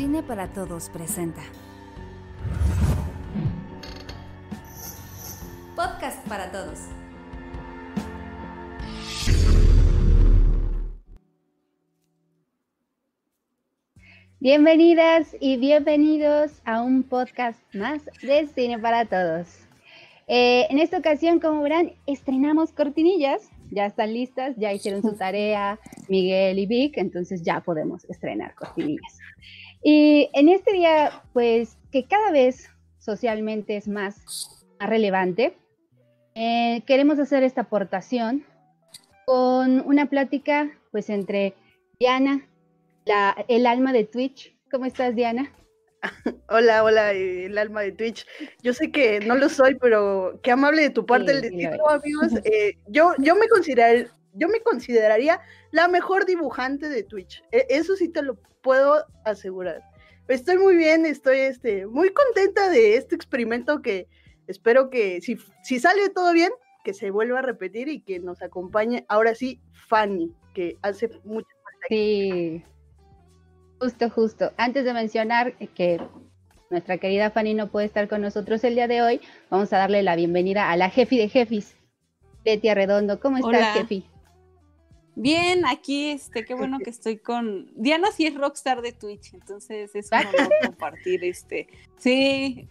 Cine para Todos presenta. Podcast para Todos. Bienvenidas y bienvenidos a un podcast más de Cine para Todos. Eh, en esta ocasión, como verán, estrenamos cortinillas. Ya están listas, ya hicieron su tarea Miguel y Vic, entonces ya podemos estrenar cortinillas. Y en este día, pues que cada vez socialmente es más, relevante, eh, queremos hacer esta aportación con una plática pues entre Diana, la, el alma de Twitch. ¿Cómo estás, Diana? Hola, hola, el alma de Twitch. Yo sé que no lo soy, pero qué amable de tu parte el decirlo, amigos. Eh, yo, yo, me considerar, yo me consideraría la mejor dibujante de Twitch. E, eso sí te lo puedo asegurar. Estoy muy bien, estoy este, muy contenta de este experimento que espero que si, si sale todo bien, que se vuelva a repetir y que nos acompañe ahora sí Fanny, que hace mucho Sí, justo, justo. Antes de mencionar que nuestra querida Fanny no puede estar con nosotros el día de hoy, vamos a darle la bienvenida a la jefi de jefis, Betty Arredondo. ¿Cómo estás, jefi? Bien, aquí, este, qué bueno que estoy con. Diana sí es rockstar de Twitch, entonces es un honor compartir este. Sí,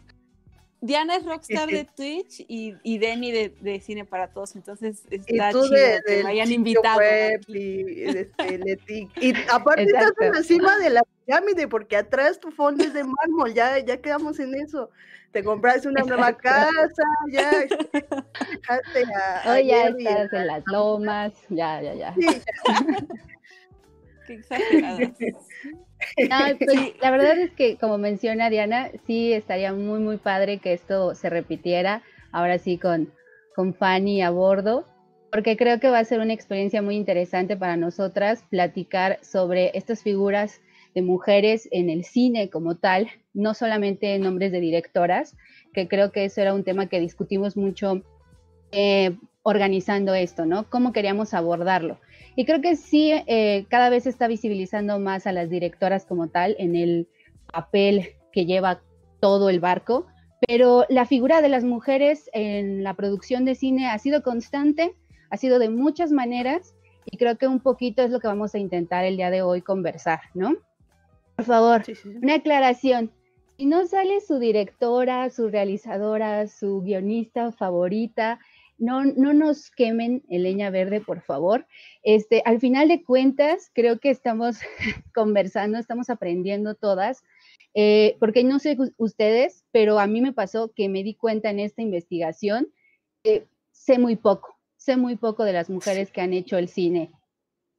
Diana es rockstar de Twitch y, y Denny de, Cine para Todos, entonces está chido que me hayan invitado. y, este, y, aparte estás encima de la pirámide, porque atrás tu fondo es de mármol, ya, ya quedamos en eso. Te compraste una nueva casa, ya dejaste a, Hoy ya estás en las lomas, ya, ya, ya. Qué Pues, la verdad es que, como menciona Diana, sí estaría muy, muy padre que esto se repitiera, ahora sí con, con Fanny a bordo, porque creo que va a ser una experiencia muy interesante para nosotras platicar sobre estas figuras de mujeres en el cine como tal, no solamente nombres de directoras, que creo que eso era un tema que discutimos mucho eh, organizando esto, ¿no? ¿Cómo queríamos abordarlo? Y creo que sí, eh, cada vez se está visibilizando más a las directoras como tal en el papel que lleva todo el barco, pero la figura de las mujeres en la producción de cine ha sido constante, ha sido de muchas maneras y creo que un poquito es lo que vamos a intentar el día de hoy conversar, ¿no? Por favor, una aclaración. Si no sale su directora, su realizadora, su guionista favorita, no, no nos quemen el leña verde, por favor. Este, al final de cuentas, creo que estamos conversando, estamos aprendiendo todas, eh, porque no sé ustedes, pero a mí me pasó que me di cuenta en esta investigación que sé muy poco, sé muy poco de las mujeres que han hecho el cine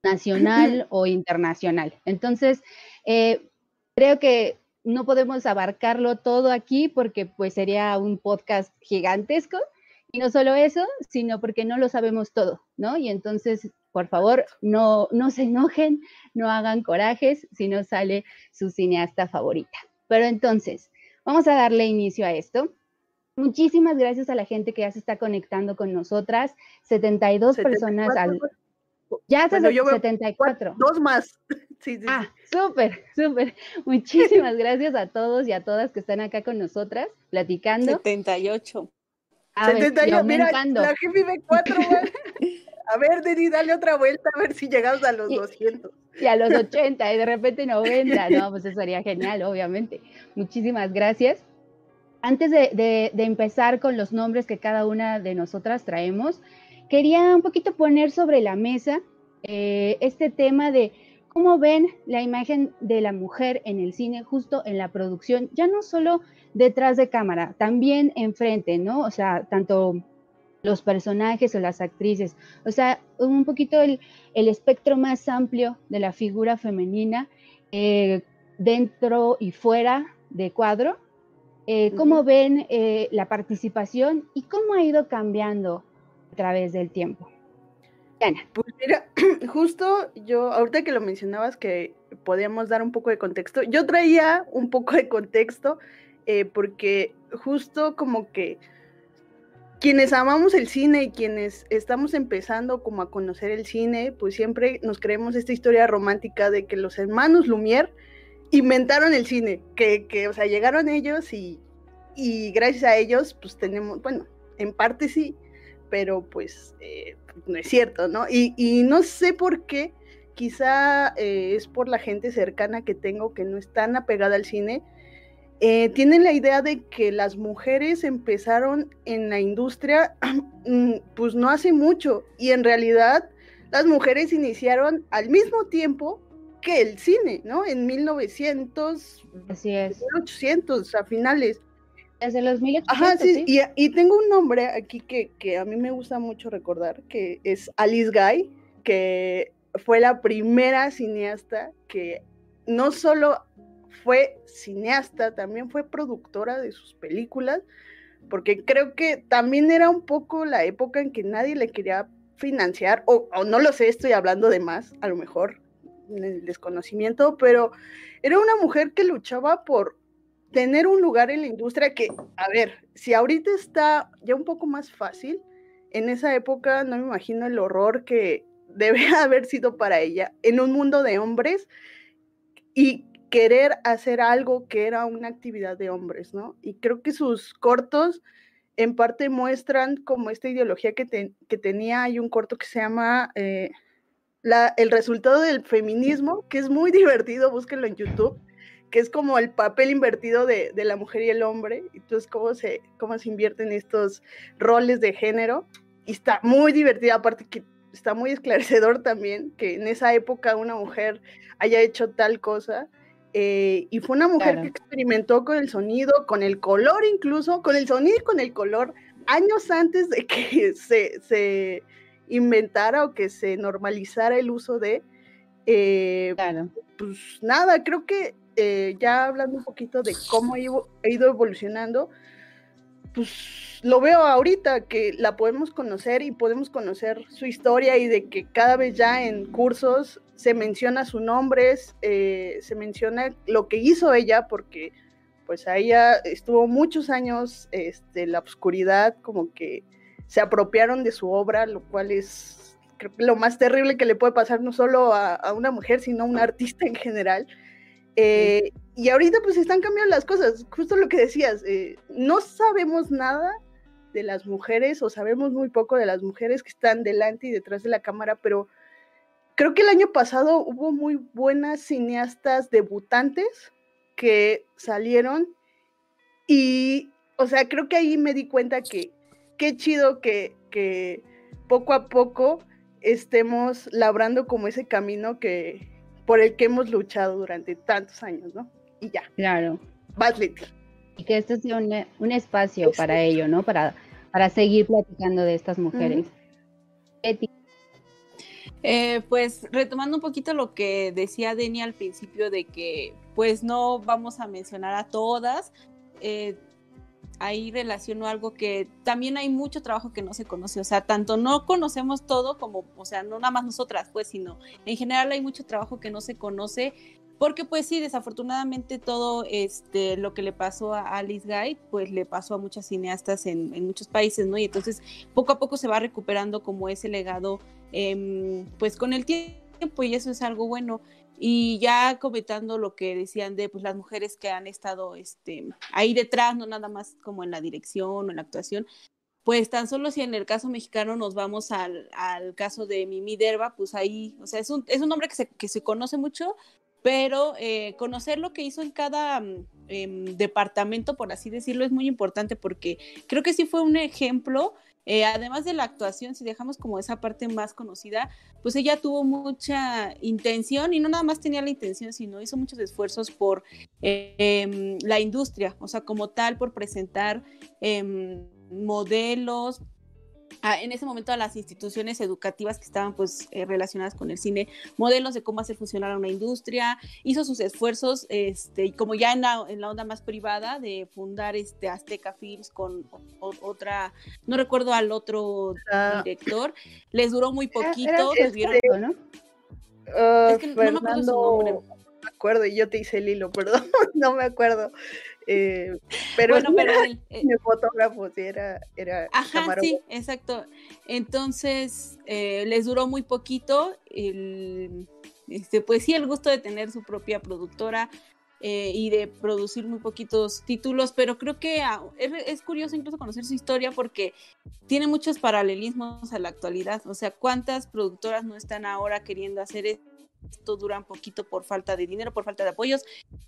nacional o internacional. Entonces, eh, creo que no podemos abarcarlo todo aquí porque pues sería un podcast gigantesco. Y no solo eso, sino porque no lo sabemos todo, ¿no? Y entonces, por favor, no, no se enojen, no hagan corajes si no sale su cineasta favorita. Pero entonces, vamos a darle inicio a esto. Muchísimas gracias a la gente que ya se está conectando con nosotras. 72 personas al... Ya se bueno, 74. Dos más. Sí, sí, ah, súper, súper. Muchísimas gracias a todos y a todas que están acá con nosotras platicando. 78. A mira, la jefe vive cuatro, A ver, Deni, dale otra vuelta a ver si llegamos a los 200. Y a los 80 y de repente 90. No, pues eso sería genial, obviamente. Muchísimas gracias. Antes de, empezar con los nombres que cada una de nosotras traemos, quería un poquito poner sobre la mesa eh, este tema de cómo ven la imagen de la mujer en el cine, justo en la producción, ya no solo detrás de cámara, también enfrente, ¿no? O sea, tanto los personajes o las actrices, o sea, un poquito el, espectro más amplio de la figura femenina eh, dentro y fuera de cuadro. Eh, ¿Cómo ven eh, la participación y cómo ha ido cambiando a través del tiempo? Pues mira, justo yo, ahorita que lo mencionabas que podíamos dar un poco de contexto, yo traía un poco de contexto eh, porque justo como que quienes amamos el cine y quienes estamos empezando como a conocer el cine, pues siempre nos creemos esta historia romántica de que los hermanos Lumière inventaron el cine, que, que, o sea, llegaron ellos y, y gracias a ellos, pues tenemos, bueno, en parte sí, pero pues eh, no es cierto, ¿no? Y, y, no sé por qué, quizá eh, es por la gente cercana que tengo que no es tan apegada al cine, eh, tienen la idea de que las mujeres empezaron en la industria mm, pues no hace mucho y en realidad las mujeres iniciaron al mismo tiempo que el cine, ¿no? En 1900, Así es. 1800, a finales. Desde los 1800. Ajá, sí, sí. Y, y, tengo un nombre aquí que, que a mí me gusta mucho recordar, que es Alice Guy, que fue la primera cineasta que no solo fue cineasta, también fue productora de sus películas, porque creo que también era un poco la época en que nadie le quería financiar, o, o no lo sé, estoy hablando de más, a lo mejor, en el desconocimiento, pero era una mujer que luchaba por tener un lugar en la industria que, a ver, si ahorita está ya un poco más fácil, en esa época no me imagino el horror que debe haber sido para ella en un mundo de hombres y querer hacer algo que era una actividad de hombres, ¿no? Y creo que sus cortos en parte muestran como esta ideología que, que tenía, hay un corto que se llama eh, El resultado del feminismo, que es muy divertido, búsquenlo en YouTube, que es como el papel invertido de, de la mujer y el hombre, entonces cómo se, cómo se invierten estos roles de género, y está muy divertido, aparte que está muy esclarecedor también, que en esa época una mujer haya hecho tal cosa, eh, y fue una mujer claro. que experimentó con el sonido, con el color incluso, con el sonido y con el color, años antes de que se, se inventara o que se normalizara el uso de... Eh, claro. Pues nada, creo que eh, ya hablando un poquito de cómo ha ido evolucionando, pues lo veo ahorita que la podemos conocer y podemos conocer su historia y de que cada vez ya en cursos se menciona su nombre, eh, se menciona lo que hizo ella, porque pues a ella estuvo muchos años este, la oscuridad, como que se apropiaron de su obra, lo cual es lo más terrible que le puede pasar no solo a, a una mujer, sino a un artista en general. Eh, y ahorita pues están cambiando las cosas, justo lo que decías, eh, no sabemos nada de las mujeres o sabemos muy poco de las mujeres que están delante y detrás de la cámara, pero creo que el año pasado hubo muy buenas cineastas debutantes que salieron y, o sea, creo que ahí me di cuenta que qué chido que, que poco a poco estemos labrando como ese camino que, por el que hemos luchado durante tantos años, ¿no? Y ya. Claro. Vas, Leti. Y que este sea un, un espacio este. para ello, ¿no? Para, para seguir platicando de estas mujeres. Uh -huh. eh, pues retomando un poquito lo que decía Deni al principio de que pues no vamos a mencionar a todas, eh, ahí relaciono algo que también hay mucho trabajo que no se conoce, o sea, tanto no conocemos todo como, o sea, no nada más nosotras, pues, sino en general hay mucho trabajo que no se conoce, porque pues sí, desafortunadamente todo este, lo que le pasó a Alice Guy, pues le pasó a muchas cineastas en, muchos países, ¿no? Y entonces poco a poco se va recuperando como ese legado, eh, pues con el tiempo, y eso es algo bueno. Y ya comentando lo que decían de pues, las mujeres que han estado este, ahí detrás, no nada más como en la dirección o en la actuación, pues tan solo si en el caso mexicano nos vamos al, al caso de Mimi Derba, pues ahí, o sea, es un, es un nombre que se, que se conoce mucho, pero eh, conocer lo que hizo en cada eh, departamento, por así decirlo, es muy importante porque creo que sí fue un ejemplo eh, además de la actuación, si dejamos como esa parte más conocida, pues ella tuvo mucha intención y no nada más tenía la intención, sino hizo muchos esfuerzos por eh, la industria, o sea, como tal, por presentar eh, modelos, a, en ese momento a las instituciones educativas que estaban pues eh, relacionadas con el cine, modelos de cómo hacer funcionar una industria, hizo sus esfuerzos, este, y como ya en la, en la onda más privada de fundar este Azteca Films con o, otra, no recuerdo al otro uh, director, les duró muy poquito, era, era este, ¿no? Uh, es que Fernando... no me acuerdo su nombre. Me acuerdo y yo te hice el hilo, perdón, no me acuerdo. Eh, pero bueno, pero el, eh, fotógrafo sí era, era ajá, sí, exacto. Entonces eh, les duró muy poquito. El, este, pues sí, el gusto de tener su propia productora. y de producir muy poquitos títulos, pero creo que ah, es, curioso incluso conocer su historia porque tiene muchos paralelismos a la actualidad. O sea, ¿cuántas productoras no están ahora queriendo hacer esto? Duran poquito por falta de dinero, por falta de apoyos.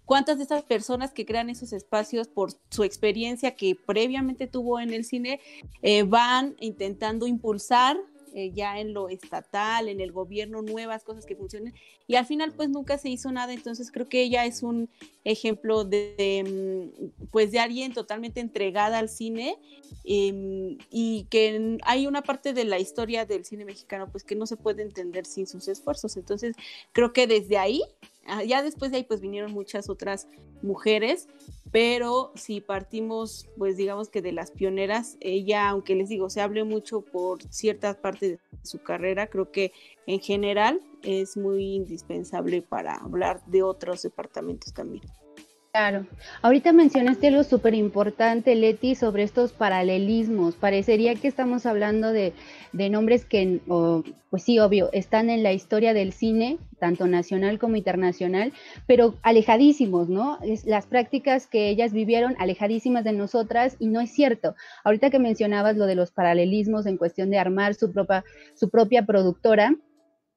¿Cuántas de esas personas que crean esos espacios por su experiencia que previamente tuvo en el cine eh, van intentando impulsar eh, ya en lo estatal, en el gobierno, nuevas cosas que funcionen. Y al final, pues nunca se hizo nada. Entonces creo que ella es un ejemplo de, mm, pues de alguien totalmente entregada al cine em, y que hay una parte de la historia del cine mexicano, pues que no se puede entender sin sus esfuerzos. Entonces creo que desde ahí, ah, ya después de ahí, pues vinieron muchas otras mujeres pero si partimos, pues digamos que de las pioneras, ella, aunque les digo, se hable mucho por ciertas partes de su carrera, creo que en general es muy indispensable para hablar de otros departamentos también. Claro. Ahorita mencionaste algo súper importante, Leti, sobre estos paralelismos. Parecería que estamos hablando de, nombres que, pues sí, obvio, están en la historia del cine, tanto nacional como internacional, pero alejadísimos, ¿no? Es, las prácticas que ellas vivieron alejadísimas de nosotras y no es cierto. Ahorita que mencionabas lo de los paralelismos en cuestión de armar su propia, su propia productora,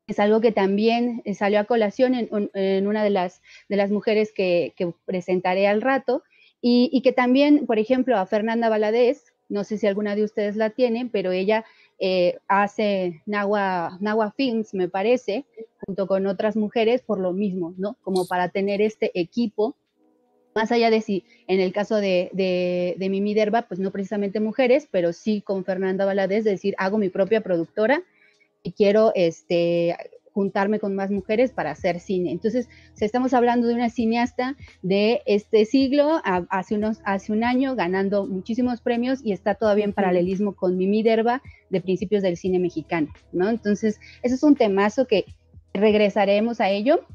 es algo que también eh, salió a colación en, una de las, de las mujeres que, presentaré al rato, y, que también, por ejemplo, a Fernanda Valadez, no sé si alguna de ustedes la tienen, pero ella eh, hace Nahua, Films, me parece, junto con otras mujeres por lo mismo, ¿no? Como para tener este equipo, más allá de si en el caso de, de, de Mimi Derba, pues no precisamente mujeres, pero sí con Fernanda Valadez, decir, hago mi propia productora y quiero este, juntarme con más mujeres para hacer cine. Entonces, estamos hablando de una cineasta de este siglo, hace, unos, hace un año, ganando muchísimos premios y está todavía en paralelismo con Mimi Derba de principios del cine mexicano, ¿no? Entonces, eso es un temazo que regresaremos a ello.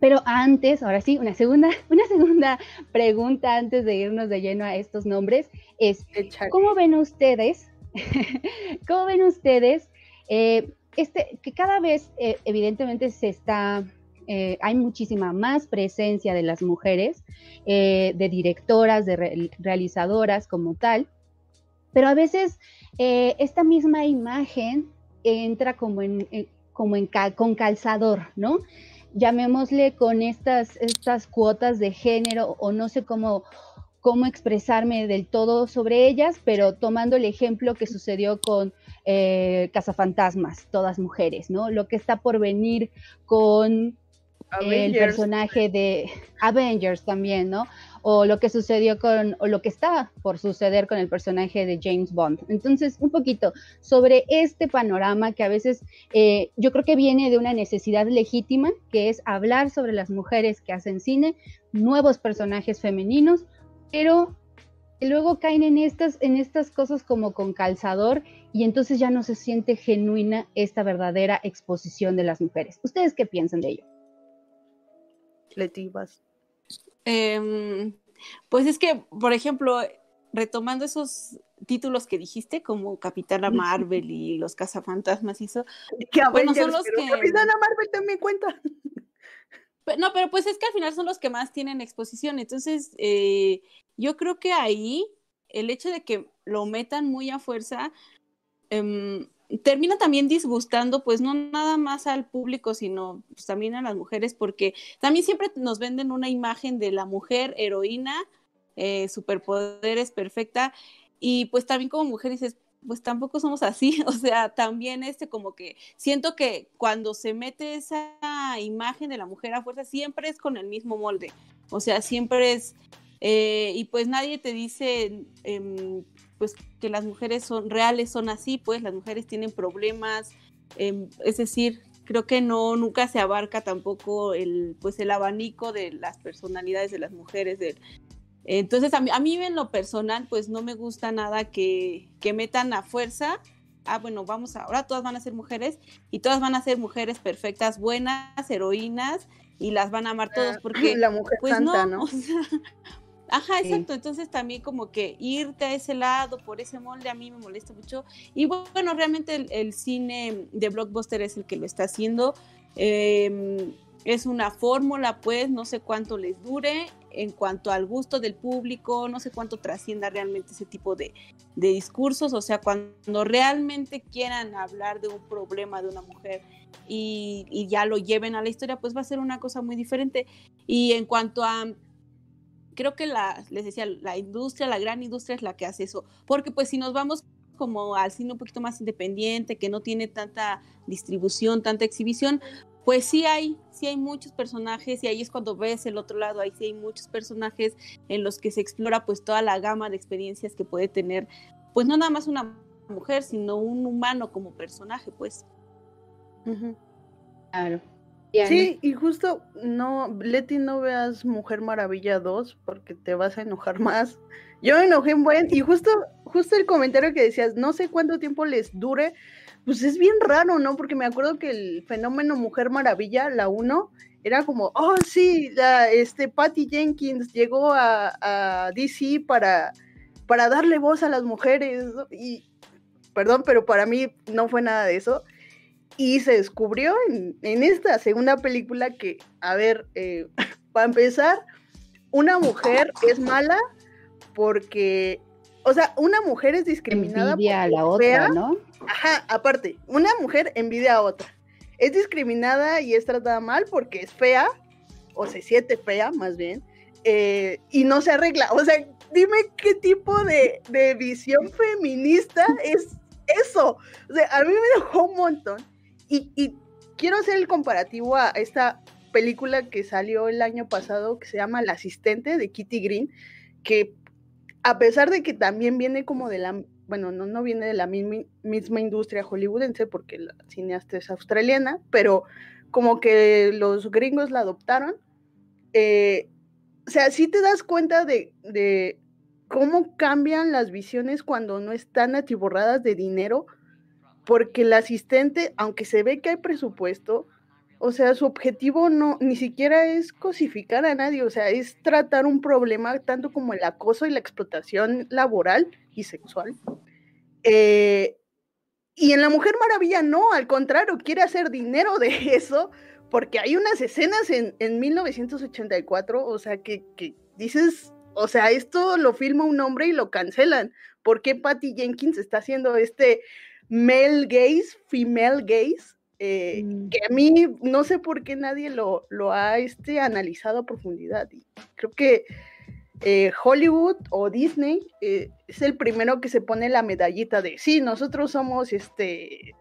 Pero antes, ahora sí, una segunda, una segunda pregunta antes de irnos de lleno a estos nombres es, ¿cómo ven ustedes, cómo ven ustedes eh, este, que cada vez eh, evidentemente se está, eh, hay muchísima más presencia de las mujeres, eh, de directoras, de realizadoras como tal, pero a veces esta misma imagen entra como en, como en con calzador, ¿no? Llamémosle con estas, estas cuotas de género o no sé cómo cómo expresarme del todo sobre ellas, pero tomando el ejemplo que sucedió con eh, Cazafantasmas, todas mujeres, ¿no? Lo que está por venir con el personaje de Avengers también, ¿no? O lo que sucedió con, o lo que está por suceder con el personaje de James Bond. Entonces, un poquito sobre este panorama que a veces eh, yo creo que viene de una necesidad legítima, que es hablar sobre las mujeres que hacen cine, nuevos personajes femeninos, pero luego caen en estas, en estas cosas como con calzador y entonces ya no se siente genuina esta verdadera exposición de las mujeres. ¿Ustedes qué piensan de ello? Letivas. Em, pues es que, por ejemplo, retomando esos títulos que dijiste, como Capitana Marvel y los cazafantasmas, hizo. Que bueno, son los que... Capitana Marvel también cuenta. No, pero pues es que al final son los que más tienen exposición. Entonces, eh, yo creo que ahí el hecho de que lo metan muy a fuerza em, termina también disgustando, pues no nada más al público, sino pues, también a las mujeres, porque también siempre nos venden una imagen de la mujer heroína, eh, superpoderes perfecta, y pues también como mujer dices, pues tampoco somos así, o sea, también este como que siento que cuando se mete esa imagen de la mujer a fuerza, siempre es con el mismo molde, o sea, siempre es, eh, y pues nadie te dice, em, pues que las mujeres son reales, son así, pues las mujeres tienen problemas, em, es decir, creo que no, nunca se abarca tampoco el, pues el abanico de las personalidades de las mujeres, entonces, a mí, a mí en lo personal, pues no me gusta nada que, que metan a fuerza. Ah, bueno, vamos, ahora todas van a ser mujeres y todas van a ser mujeres perfectas, buenas, heroínas y las van a amar todos ah, porque la mujer pues santa, no, ajá, exacto. Entonces también como que irte a ese lado por ese molde a mí me molesta mucho. Y bueno, realmente el, cine de blockbuster es el que lo está haciendo. Em, es una fórmula, pues, no sé cuánto les dure en cuanto al gusto del público, no sé cuánto trascienda realmente ese tipo de, discursos, o sea, cuando realmente quieran hablar de un problema de una mujer y, ya lo lleven a la historia, pues va a ser una cosa muy diferente. Y en cuanto a, creo que la, les decía, la industria, la gran industria es la que hace eso, porque pues si nos vamos como al cine un poquito más independiente, que no tiene tanta distribución, tanta exhibición, pues sí hay, sí hay muchos personajes y ahí es cuando ves el otro lado, ahí sí hay muchos personajes en los que se explora pues toda la gama de experiencias que puede tener, pues no nada más una mujer, sino un humano como personaje, pues. Claro. Sí, y justo no, Leti, no veas Mujer Maravilla 2 porque te vas a enojar más. Yo me enojé en buen, y justo, justo el comentario que decías, no sé cuánto tiempo les dure, pues es bien raro, ¿no? Porque me acuerdo que el fenómeno Mujer Maravilla, la 1, era como, oh, sí, este, Patty Jenkins llegó a, DC para, para darle voz a las mujeres, y, perdón, pero para mí no fue nada de eso. Y se descubrió en, esta segunda película que, a ver, eh, para empezar, una mujer es mala porque o sea, una mujer es discriminada. Envidia a la otra, ¿no? Ajá, aparte, una mujer envidia a otra. Es discriminada y es tratada mal porque es fea, o se siente fea más bien, eh, y no se arregla. O sea, dime qué tipo de, visión feminista es eso. O sea, a mí me dejó un montón. Y, y quiero hacer el comparativo a esta película que salió el año pasado que se llama La asistente de Kitty Green, que a pesar de que también viene como de la, bueno, no, no viene de la misma, industria hollywoodense porque la cineasta es australiana, pero como que los gringos la adoptaron. Eh, o sea, sí te das cuenta de, de, cómo cambian las visiones cuando no están atiborradas de dinero, porque el asistente, aunque se ve que hay presupuesto, o sea, su objetivo no, ni siquiera es cosificar a nadie, o sea, es tratar un problema tanto como el acoso y la explotación laboral y sexual. Eh, y en La Mujer Maravilla no, al contrario, quiere hacer dinero de eso, porque hay unas escenas en, en 1984, o sea, que, que, dices, o sea, esto lo filma un hombre y lo cancelan. ¿Por qué Patty Jenkins está haciendo este male gaze, female gaze? Eh, mm. que a mí no sé por qué nadie lo, lo ha este, analizado a profundidad. Y creo que eh, Hollywood o Disney eh, es el primero que se pone la medallita de, sí, nosotros somos este,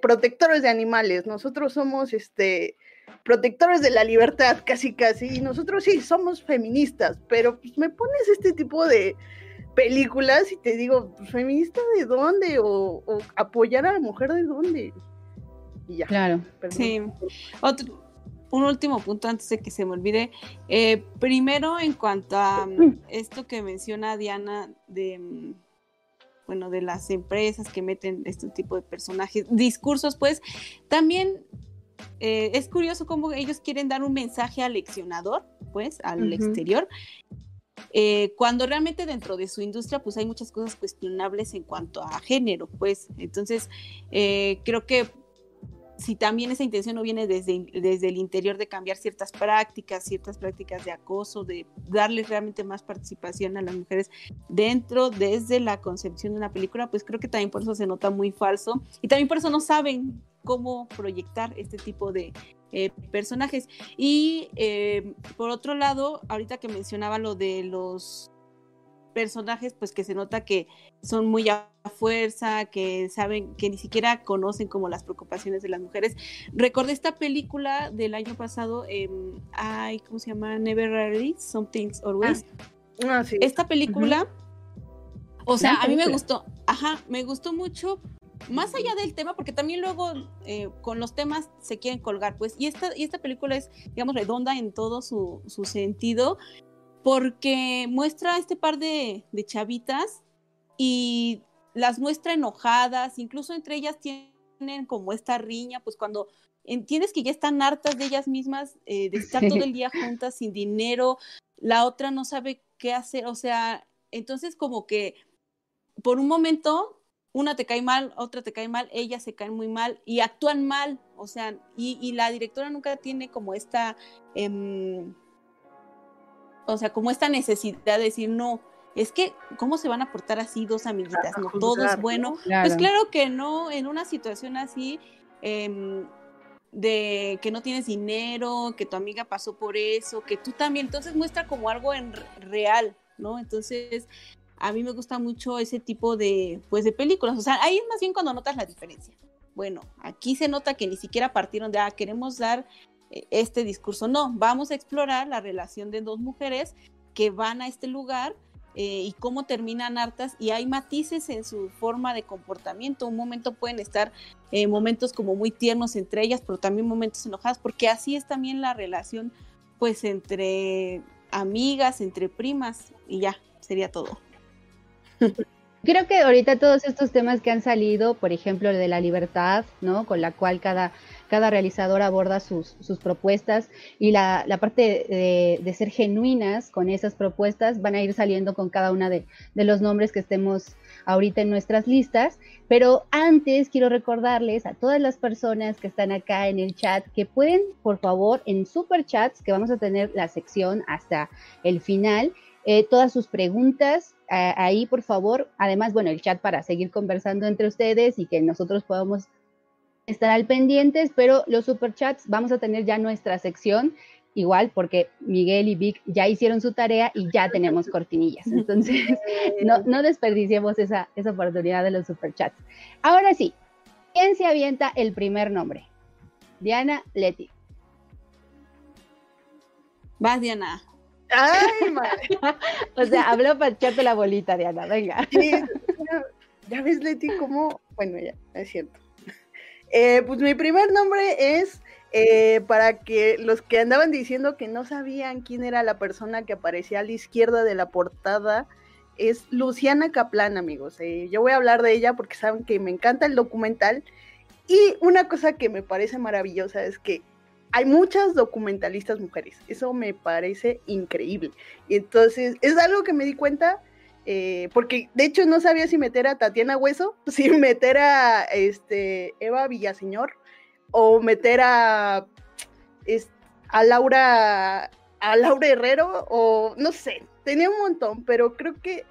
protectores de animales, nosotros somos este, protectores de la libertad, casi casi, y nosotros sí somos feministas, pero pues, me pones este tipo de películas y te digo, pues, ¿feminista de dónde? O, o apoyar a la mujer de dónde? Claro. Sí. Otro, un último punto antes de que se me olvide. Eh, primero, en cuanto a mm, esto que menciona Diana de mm, bueno, de las empresas que meten este tipo de personajes, discursos, pues también eh, es curioso cómo ellos quieren dar un mensaje al leccionador, pues, al exterior, eh, cuando realmente dentro de su industria, pues hay muchas cosas cuestionables en cuanto a género, pues, entonces creo que si también esa intención no viene desde, desde el interior de cambiar ciertas prácticas, ciertas prácticas de acoso, de darle realmente más participación a las mujeres dentro, desde la concepción de una película, pues creo que también por eso se nota muy falso y también por eso no saben cómo proyectar este tipo de eh, personajes. Y eh, por otro lado, ahorita que mencionaba lo de los personajes, pues que se nota que son muy a fuerza, que saben, que ni siquiera conocen como las preocupaciones de las mujeres. Recordé esta película del año pasado, eh, ay, ¿cómo se llama? Never Rarely, Something's Always. Ah, ah, sí. Esta película, o sea, a mí me gustó, ajá, me gustó mucho más allá del tema, porque también luego eh, con los temas se quieren colgar, pues, y esta, y esta película es, digamos, redonda en todo su, su sentido, porque muestra a este par de, chavitas y las muestra enojadas, incluso entre ellas tienen como esta riña, pues cuando entiendes que ya están hartas de ellas mismas, eh, de estar todo el día juntas sin dinero, la otra no sabe qué hacer, o sea, entonces como que por un momento una te cae mal, otra te cae mal, ellas se caen muy mal y actúan mal, o sea, y, la directora nunca tiene como esta, em, o sea, como esta necesidad de decir, no, es que, ¿cómo se van a portar así dos amiguitas? No, todo es bueno. Pues claro que no, en una situación así, em, de que no tienes dinero, que tu amiga pasó por eso, que tú también, entonces muestra como algo en real, ¿no? Entonces, a mí me gusta mucho ese tipo de, pues, de películas, o sea, ahí es más bien cuando notas la diferencia. Bueno, aquí se nota que ni siquiera partieron de, ah, queremos dar este discurso, no, vamos a explorar la relación de dos mujeres que van a este lugar eh, y cómo terminan hartas y hay matices en su forma de comportamiento. Un momento pueden estar eh, momentos como muy tiernos entre ellas, pero también momentos enojados, porque así es también la relación pues entre amigas, entre primas y ya, sería todo. Creo que ahorita todos estos temas que han salido, por ejemplo, el de la libertad, ¿no? Con la cual cada cada realizador aborda sus, propuestas y la, parte de, ser genuinas con esas propuestas van a ir saliendo con cada una de, los nombres que estemos ahorita en nuestras listas. Pero antes quiero recordarles a todas las personas que están acá en el chat que pueden, por favor, en super chats, que vamos a tener la sección hasta el final, eh, todas sus preguntas, ahí por favor. Además, bueno, el chat para seguir conversando entre ustedes y que nosotros podamos estar al pendientes, pero los superchats vamos a tener ya nuestra sección igual porque Miguel y Vic ya hicieron su tarea y ya tenemos cortinillas. Entonces, no, no desperdiciemos esa, esa oportunidad de los superchats. Ahora sí, ¿quién se avienta el primer nombre? Diana Leti. Vas, Diana. Ay, madre. o sea, habló para echarte la bolita, Diana, venga. ya ves, Leti, cómo. Bueno, ya, es cierto. Eh, pues mi primer nombre es eh, para que los que andaban diciendo que no sabían quién era la persona que aparecía a la izquierda de la portada, es Luciana Kaplan, amigos. Eh, yo voy a hablar de ella porque saben que me encanta el documental. Y una cosa que me parece maravillosa es que hay muchas documentalistas mujeres. Eso me parece increíble. Entonces es algo que me di cuenta eh, porque de hecho no sabía si meter a Tatiana Hueso, si meter a este, Eva Villaseñor o meter a, Laura a Laura Herrero o no sé, tenía un montón, pero creo que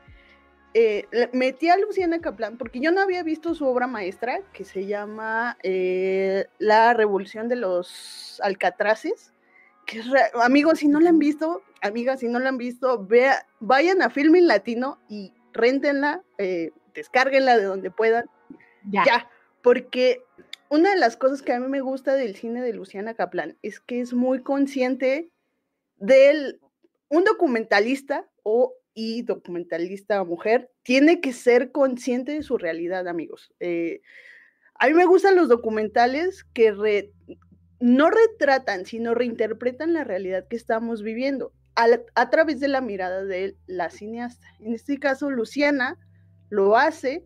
eh, metí a Luciana Kaplan porque yo no había visto su obra maestra que se llama eh, La Revolución de los Alcatraces. Que amigos, si no la han visto, amigas, si no la han visto, vea, vayan a Filming Latino y rentenla, eh, descárguenla de donde puedan. Ya. porque una de las cosas que a mí me gusta del cine de Luciana Kaplan es que es muy consciente del un documentalista o y documentalista mujer tiene que ser consciente de su realidad, amigos. Eh, a mí me gustan los documentales que no retratan, sino reinterpretan la realidad que estamos viviendo a, través de la mirada de la cineasta. En este caso, Luciana lo hace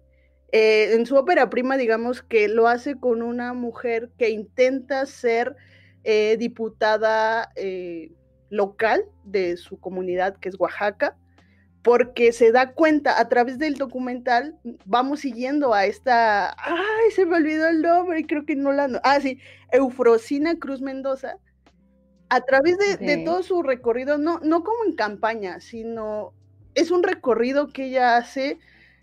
eh, en su ópera prima, digamos que lo hace con una mujer que intenta ser eh, diputada eh, local de su comunidad, que es Oaxaca, porque se da cuenta a través del documental, vamos siguiendo a esta, ay, se me olvidó el nombre, creo que no la, ah, sí, Eufrosina Cruz Mendoza, a través de, todo su recorrido, no, no como en campaña, sino es un recorrido que ella hace,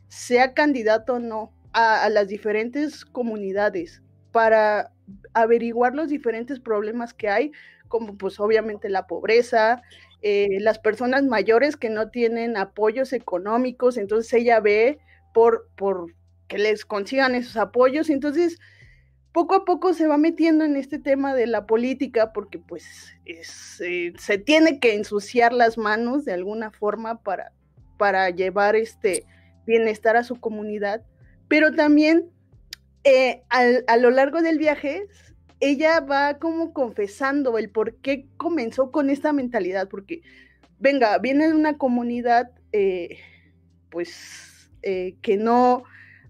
sea candidato o no, a, las diferentes comunidades para averiguar los diferentes problemas que hay, como pues obviamente la pobreza, eh, las personas mayores que no tienen apoyos económicos, entonces ella ve por, por que les consigan esos apoyos, entonces poco a poco se va metiendo en este tema de la política porque pues eh, se tiene que ensuciar las manos de alguna forma para, para llevar este bienestar a su comunidad, pero también eh, a lo largo del viaje ella va como confesando el por qué comenzó con esta mentalidad, porque venga, viene de una comunidad eh, pues que no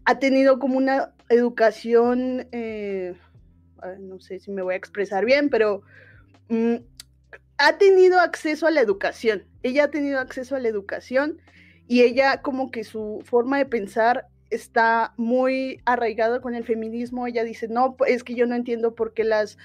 ha tenido como una educación, eh, no sé si me voy a expresar bien, pero mm, ha tenido acceso a la educación. Ella ha tenido acceso a la educación y ella como que su forma de pensar está muy arraigado con el feminismo. Ella dice, no, es que yo no entiendo por qué las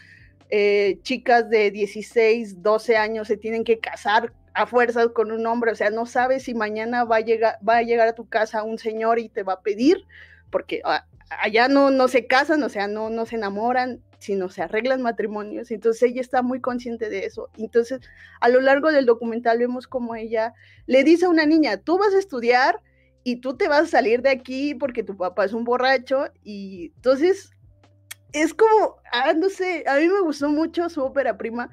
eh, chicas de 16, 12 años se tienen que casar a fuerzas con un hombre, o sea, no sabes si mañana va a llegar, va a, llegar a tu casa un señor y te va a pedir, porque ah, allá no, no se casan, o sea, no, no se enamoran, sino se arreglan matrimonios. Entonces ella está muy consciente de eso. Entonces, a lo largo del documental vemos como ella le dice a una niña, tú vas a estudiar y tú te vas a salir de aquí porque tu papá es un borracho. Y entonces, es como, ah, no sé, a mí me gustó mucho su ópera prima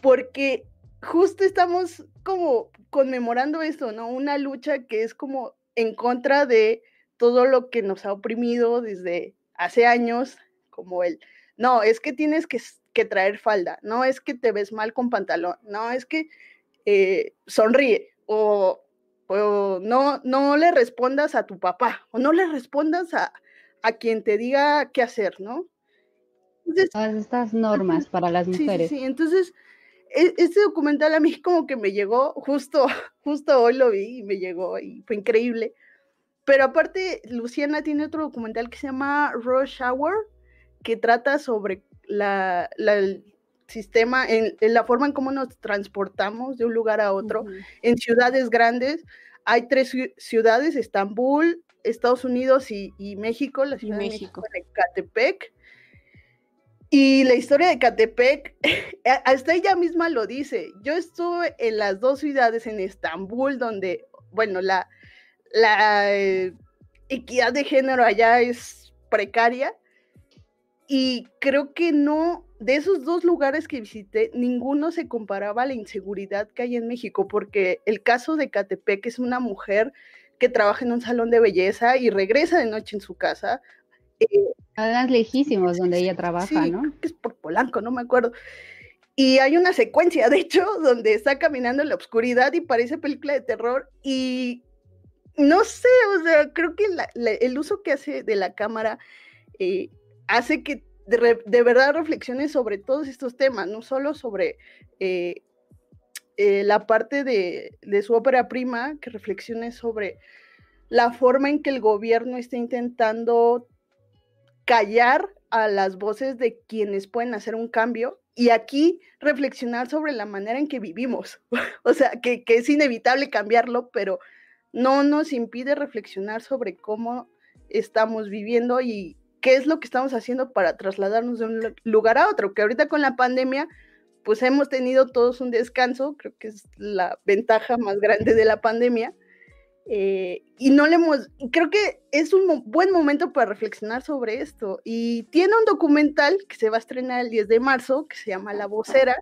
porque justo estamos como conmemorando esto, ¿no? Una lucha que es como en contra de todo lo que nos ha oprimido desde hace años, como el, no, es que tienes que, traer falda, no es que te ves mal con pantalón, no es que eh, sonríe o, no, no le respondas a tu papá o no le respondas a, a quien te diga qué hacer, ¿no? Todas estas normas para las mujeres. Sí, sí, entonces e, este documental a mí como que me llegó, justo, justo hoy lo vi y me llegó y fue increíble. Pero aparte, Luciana tiene otro documental que se llama Rush Hour, que trata sobre la, sistema, en, la forma en cómo nos transportamos de un lugar a otro en ciudades grandes. Hay tres ciudades, Estambul, Estados Unidos y, México, la ciudad de México, de Catepec. Y la historia de Catepec, hasta ella misma lo dice. Yo estuve en las dos ciudades, en Estambul, donde, bueno, la, la eh, equidad de género allá es precaria. Y creo que no, de esos dos lugares que visité, ninguno se comparaba a la inseguridad que hay en México, porque el caso de Catepec es una mujer que trabaja en un salón de belleza y regresa de noche en su casa. Eh, lejísimos donde ella trabaja, ¿no? Que es por Polanco, no me acuerdo. Y hay una secuencia, de hecho, donde está caminando en la oscuridad y parece película de terror y no sé, o sea, creo que el uso que hace de la cámara eh, hace que de, verdad reflexione sobre todos estos temas, no solo sobre eh, eh, la parte de, su ópera prima, que reflexione sobre la forma en que el gobierno está intentando callar a las voces de quienes pueden hacer un cambio y aquí reflexionar sobre la manera en que vivimos. o sea, que, que, es inevitable cambiarlo, pero no nos impide reflexionar sobre cómo estamos viviendo y qué es lo que estamos haciendo para trasladarnos de un lugar a otro, que ahorita con la pandemia pues hemos tenido todos un descanso, creo que es la ventaja más grande de la pandemia, eh, y no le hemos, creo que es un buen momento para reflexionar sobre esto, y tiene un documental que se va a estrenar el 10 de marzo, que se llama La Vocera,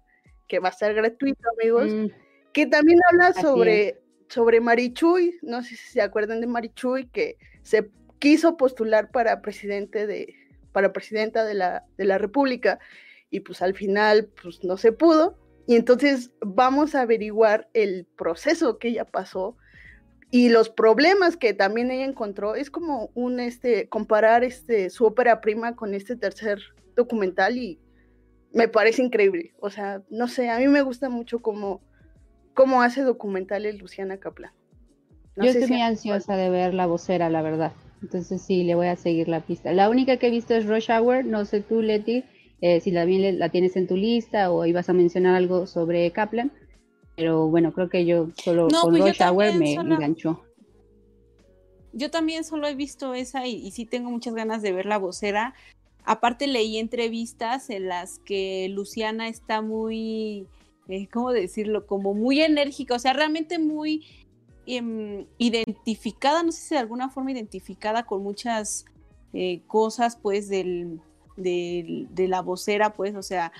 que va a estar gratuito, amigos, mm. que también habla sobre sobre Marichuy, no sé si se acuerdan de Marichuy, que se quiso postular para presidente de, para presidenta de la, de la República, y pues al final pues no se pudo. Y entonces vamos a averiguar el proceso que ella pasó y los problemas que también ella encontró. Es como un este comparar este su ópera prima con este tercer documental y me parece increíble. O sea, no sé, a mí me gusta mucho cómo cómo hace documentales Luciana Kaplan. Yo estoy muy ansiosa de ver la vocera, la verdad. Entonces sí, le voy a seguir la pista. La única que he visto es Rush Hour, no sé tú, Leti, eh, si también la tienes en tu lista o ibas a mencionar algo sobre Kaplan. Pero bueno, creo que yo solo con pues Rush Hour me enganchó. Yo también solo he visto esa y, y sí tengo muchas ganas de ver la vocera. Aparte leí entrevistas en las que Luciana está muy eh, ¿cómo decirlo? Como muy enérgica, o sea, realmente muy em, identificada, no sé si de alguna forma identificada con muchas eh, cosas, pues, del, de la vocera, pues, o sea,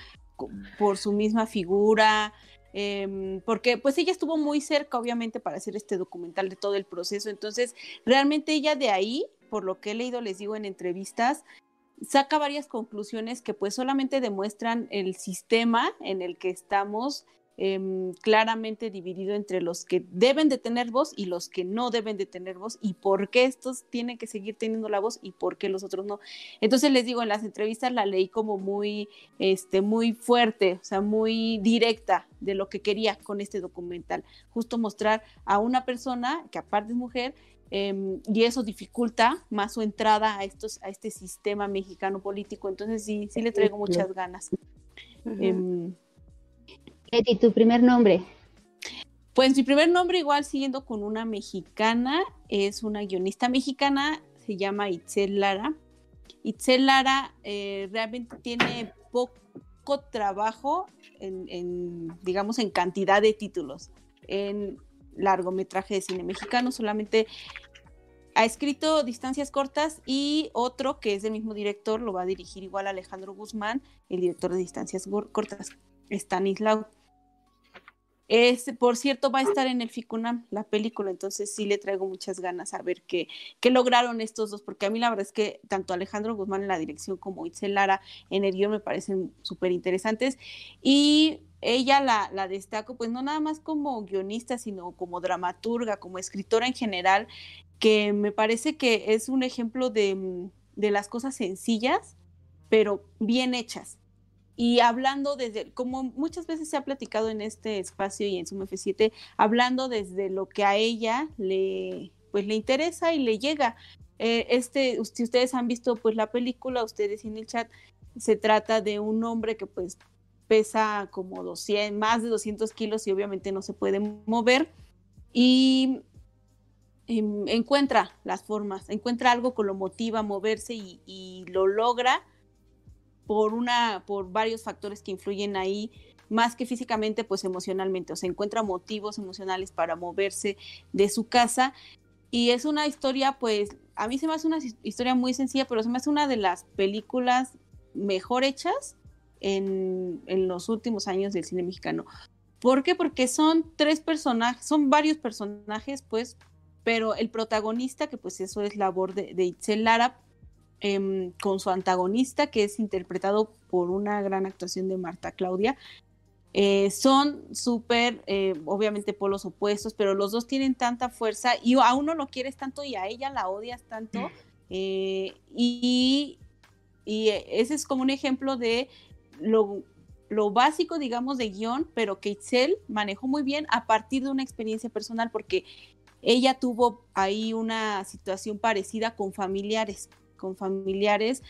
por su misma figura, em, porque pues ella estuvo muy cerca, obviamente, para hacer este documental de todo el proceso, entonces, realmente ella de ahí, por lo que he leído, les digo en entrevistas, saca varias conclusiones que pues solamente demuestran el sistema en el que estamos em, claramente dividido entre los que deben de tener voz y los que no deben de tener voz y por qué estos tienen que seguir teniendo la voz y por qué los otros no. Entonces les digo, en las entrevistas la leí como muy, este, muy fuerte, o sea, muy directa de lo que quería con este documental, justo mostrar a una persona que aparte es mujer, em, y eso dificulta más su entrada a, estos, a este sistema mexicano político. Entonces sí, sí le traigo muchas ganas. Uh ¿tu primer nombre? Pues mi primer nombre, igual siguiendo con una mexicana, es una guionista mexicana, se llama Itzel Lara. Itzel Lara eh, realmente tiene poco trabajo en, digamos, en cantidad de títulos. En largometraje de cine mexicano, solamente ha escrito Distancias Cortas y otro que es del mismo director, lo va a dirigir igual Alejandro Guzmán, el director de Distancias Cortas, Stanislaw. Es, por cierto, va a estar en el FICUNAM la película, entonces sí le traigo muchas ganas a ver qué, lograron estos dos, porque a mí la verdad es que tanto Alejandro Guzmán en la dirección como Itzel Lara en el guion me parecen súper interesantes. Y ella la, destaco, pues no nada más como guionista, sino como dramaturga, como escritora en general, que me parece que es un ejemplo de las cosas sencillas, pero bien hechas y hablando desde, como muchas veces se ha platicado en este espacio y en su F7, hablando desde lo que a ella le, pues, le interesa y le llega. Eh, este, si ustedes han visto pues la película, ustedes en el chat, se trata de un hombre que pues pesa como 200, más de 200 kilos y obviamente no se puede mover y em, encuentra las formas, encuentra algo que lo motiva a moverse y, y lo logra por una, por varios factores que influyen ahí, más que físicamente, pues emocionalmente, o sea, encuentra motivos emocionales para moverse de su casa. Y es una historia, pues, a mí se me hace una historia muy sencilla, pero se me hace una de las películas mejor hechas en, en los últimos años del cine mexicano. ¿Por qué? Porque son tres personajes, son varios personajes, pues, pero el protagonista, que pues eso es labor de, de Itzel Lara, Em, con su antagonista, que es interpretado por una gran actuación de Marta Claudia. Eh, son súper, eh, obviamente, polos opuestos, pero los dos tienen tanta fuerza y a uno lo quieres tanto y a ella la odias tanto. Eh, y, y, ese es como un ejemplo de lo, lo básico, digamos, de guion, pero que Itzel manejó muy bien a partir de una experiencia personal, porque ella tuvo ahí una situación parecida con familiares con familiares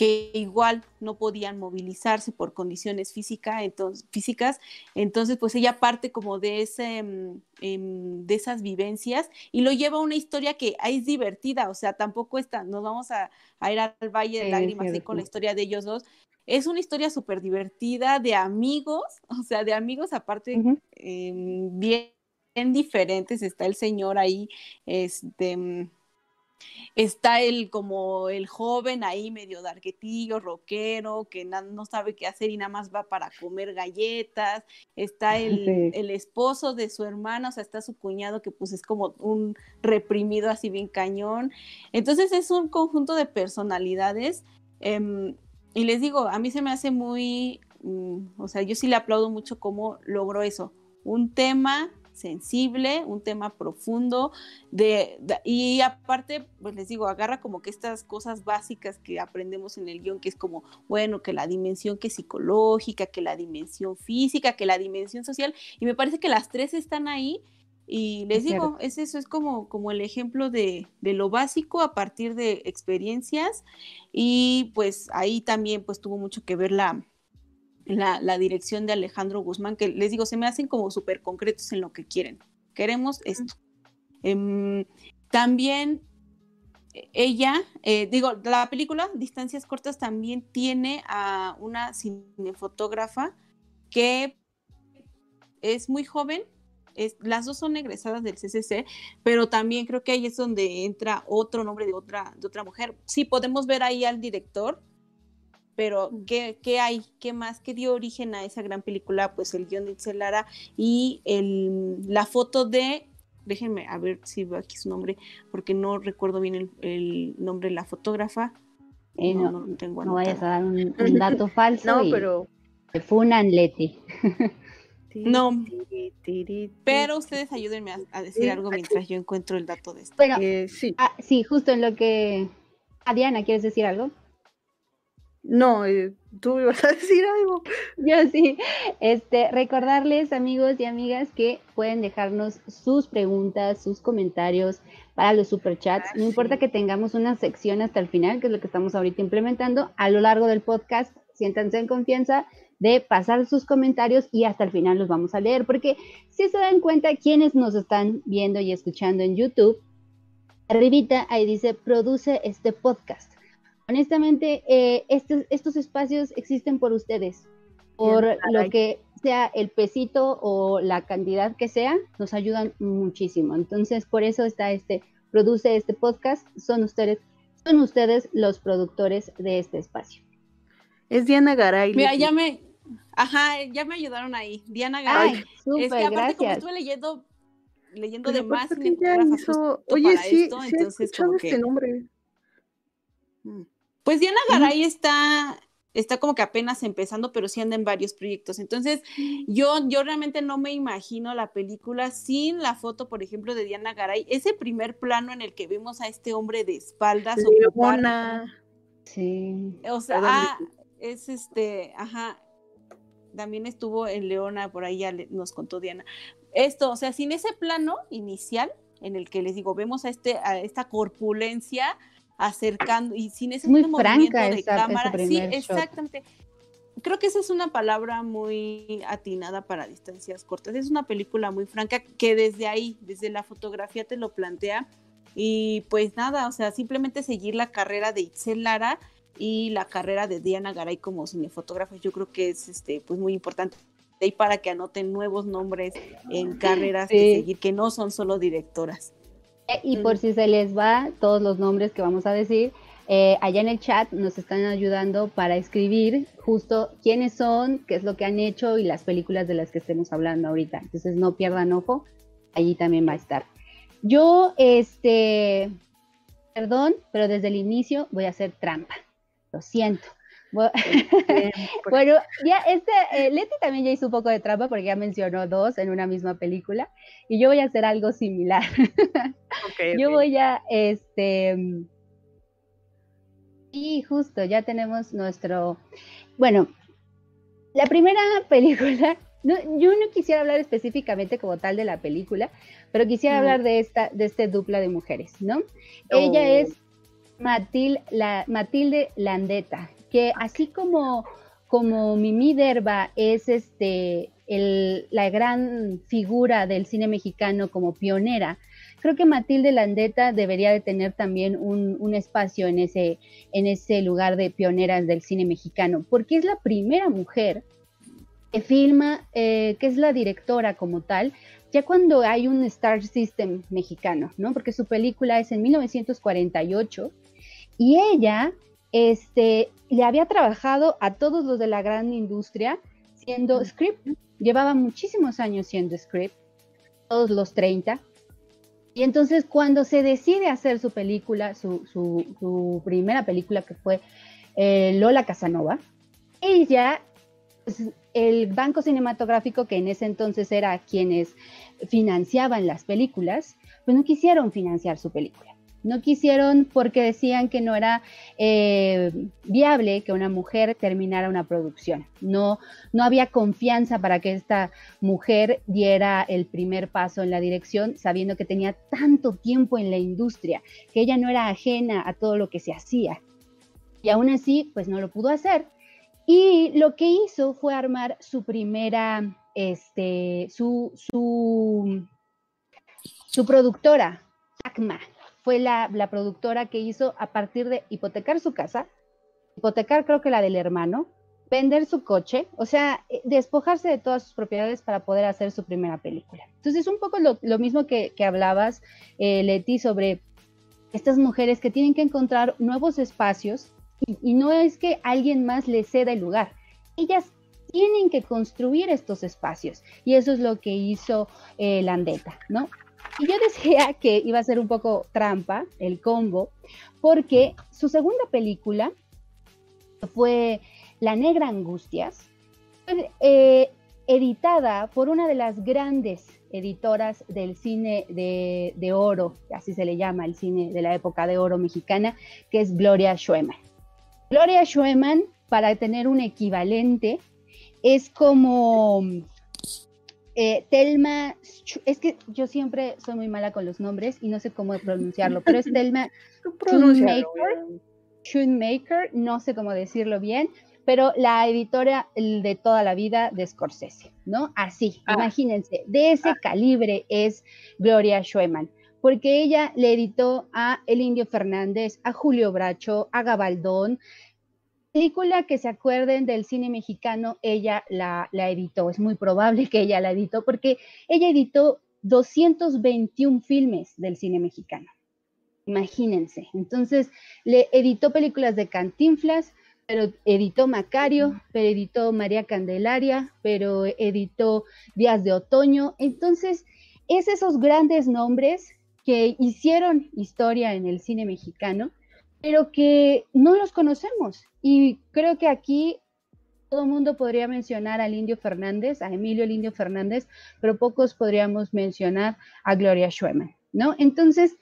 que igual no podían movilizarse por condiciones física, entonces, físicas, entonces pues ella parte como de, ese, mm, em, de esas vivencias y lo lleva a una historia que es divertida, o sea, tampoco está, nos vamos a, ir al Valle de Lágrimas con la historia de ellos dos, es una historia súper divertida de amigos, o sea, de amigos aparte em, bien, bien diferentes, está el señor ahí, este Está el como el joven ahí medio darquetillo, rockero, que no sabe qué hacer y nada más va para comer galletas. Está el, el, esposo de su hermana, o sea, está su cuñado que pues es como un reprimido así bien cañón. Entonces es un conjunto de personalidades. Em, y les digo, a mí se me hace muy, mm, o sea, yo sí le aplaudo mucho cómo logró eso. Un tema sensible, un tema profundo, de, y aparte, pues les digo, agarra como que estas cosas básicas que aprendemos en el guion, que es como, bueno, que la dimensión que psicológica, que la dimensión física, que la dimensión social, y me parece que las tres están ahí, y les digo, es eso, es como, como el ejemplo de, de, lo básico a partir de experiencias, y pues ahí también pues tuvo mucho que ver la, la, dirección de Alejandro Guzmán, que les digo, se me hacen como súper concretos en lo que quieren. Queremos esto. Em, también eh, ella, eh, digo, la película Distancias Cortas también tiene a una cinefotógrafa que es muy joven, es, las dos son egresadas del CCC, pero también creo que ahí es donde entra otro nombre de otra, de otra mujer. Sí, podemos ver ahí al director, pero ¿qué, ¿qué, hay? ¿Qué más? ¿Qué dio origen a esa gran película? Pues el guion de Itzel y el, la foto de, déjenme a ver si veo aquí su nombre, porque no recuerdo bien el, nombre de la fotógrafa. Eh, no, no, tengo no, vayas a dar un, dato falso. no, pero... Funan Leti. No, pero ustedes ayúdenme a, decir algo mientras yo encuentro el dato de esto. Bueno, eh, sí. Ah, sí, justo en lo que... Diana, ¿quieres decir algo? No, eh, tú ibas a decir algo. Yo sí. Este, recordarles, amigos y amigas, que pueden dejarnos sus preguntas, sus comentarios para los superchats. Ah, no importa que tengamos una sección hasta el final, que es lo que estamos ahorita implementando, a lo largo del podcast, siéntanse en confianza de pasar sus comentarios y hasta el final los vamos a leer, porque si se dan cuenta, quienes nos están viendo y escuchando en YouTube, arribita ahí dice, produce este podcast honestamente, eh, estos, estos espacios existen por ustedes, por lo que sea el pesito o la cantidad que sea, nos ayudan muchísimo. Entonces, por eso está este, produce este podcast, son ustedes, son ustedes los productores de este espacio. Es Diana Garay. Mira, ya me, ajá, ya me ayudaron ahí. Diana Garay. Ay, súper, es que aparte gracias. como estuve leyendo, leyendo de más ya hizo- Oye, sí, esto, sí he entonces escuchado este que- nombre. Mm. Pues Diana Garay está, está como que apenas empezando, pero sí anda en varios proyectos. Entonces, yo, yo realmente no me imagino la película sin la foto, por ejemplo, de Diana Garay. Ese primer plano en el que vemos a este hombre de espaldas Leona. Sí. o sea, ah, es este, ajá, también estuvo en Leona, por ahí ya le- nos contó Diana. Esto, o sea, sin ese plano inicial en el que les digo, vemos a, este, a esta corpulencia acercando y sin ese Muy movimiento franca de esa- ese cámara. Sí, shot. exactamente. Creo que esa es una palabra muy atinada para distancias cortas. Es una película muy franca que desde ahí, desde la fotografía te lo plantea. Y pues nada, o sea, simplemente seguir la carrera de Itzel Lara y la carrera de Diana Garay como cinefotógrafa, yo creo que es este pues muy importante y para que anoten nuevos nombres en carreras que Sí. seguir, que no son solo directoras. Y por si se les va todos los nombres que vamos a decir, eh, allá en el chat nos están ayudando para escribir justo quiénes son, qué es lo que han hecho y las películas de las que estemos hablando ahorita. Entonces no pierdan ojo, allí también va a estar. Yo, este, perdón, pero desde el inicio voy a hacer trampa. Lo siento. Pues, bueno, ya este, eh, Leti también ya hizo un poco de trampa porque ya mencionó dos en una misma película y yo voy a hacer algo similar. Yo voy a, este, y justo, ya tenemos nuestro, bueno, la primera película, no, yo no quisiera hablar específicamente como tal de la película, pero quisiera hablar de esta, de este dupla de mujeres, ¿no? Ella Oh. es Matil- la, Matilde Landeta, que así como, como Mimi Derba es este, el- la gran figura del cine mexicano como pionera, creo que Matilde Landeta debería de tener también un, un espacio en ese, en ese lugar de pioneras del cine mexicano, porque es la primera mujer que filma, eh, que es la directora como tal, ya cuando hay un Star System mexicano, ¿no? Porque su película es en 1948 y ella este, le había trabajado a todos los de la gran industria siendo script. Llevaba muchísimos años siendo script, todos los 30. Y entonces cuando se decide hacer su película, su, su- su primera película que fue eh, Lola Casanova, ella, pues, el banco cinematográfico que en ese entonces era quienes financiaban las películas, pues no quisieron financiar su película. No quisieron porque decían que no era eh, viable que una mujer terminara una producción. No, no había confianza para que esta mujer diera el primer paso en la dirección, sabiendo que tenía tanto tiempo en la industria, que ella no era ajena a todo lo que se hacía. Y aún así, pues no lo pudo hacer. Y lo que hizo fue armar su primera, este, su, su, su productora, ACMA. Fue la, productora que hizo a partir de hipotecar su casa, hipotecar creo que la del hermano, vender su coche, o sea, eh, despojarse de todas sus propiedades para poder hacer su primera película. Entonces, un poco lo, mismo que, hablabas, eh, Leti, sobre estas mujeres que tienen que encontrar nuevos espacios y, y no es que alguien más les ceda el lugar, ellas tienen que construir estos espacios y eso es lo que hizo eh, Landeta, ¿no? Yo decía que iba a ser un poco trampa el combo, porque su segunda película fue La Negra Angustias, eh, editada por una de las grandes editoras del cine de, oro, así se le llama el cine de la época de oro mexicana, que es Gloria Schwemmer. Gloria Schumann, para tener un equivalente, es como eh, Telma, es que yo siempre soy muy mala con los nombres y no sé cómo pronunciarlo, pero es Telma Schoonmaker, no sé cómo decirlo bien, pero la editora de toda la vida de Scorsese, ¿no? Así, ah. imagínense, de ese ah. calibre es Gloria Schumann porque ella le editó a El Indio Fernández, a Julio Bracho, a Gabaldón. Película que se acuerden del cine mexicano, ella la, editó, es muy probable que ella la editó, porque ella editó 221 filmes del cine mexicano. Imagínense. Entonces, le editó películas de Cantinflas, pero editó Macario, pero editó María Candelaria, pero editó Días de Otoño. Entonces, es esos grandes nombres que hicieron historia en el cine mexicano, pero que no los conocemos. Y creo que aquí todo el mundo podría mencionar al Indio Fernández, a Emilio el Indio Fernández, pero pocos podríamos mencionar a Gloria Schumann, ¿no? Entonces,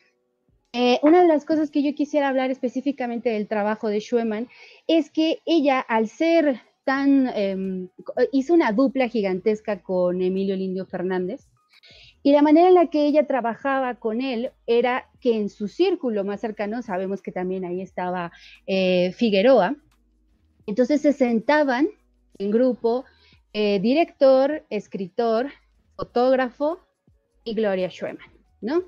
eh, una de las cosas que yo quisiera hablar específicamente del trabajo de Schumann es que ella, al ser tan, em, hizo una dupla gigantesca con Emilio el Indio Fernández, y la manera en la que ella trabajaba con él era que en su círculo más cercano, sabemos que también ahí estaba eh, Figueroa, entonces se sentaban en grupo eh, director, escritor, fotógrafo y Gloria Schumann, ¿no?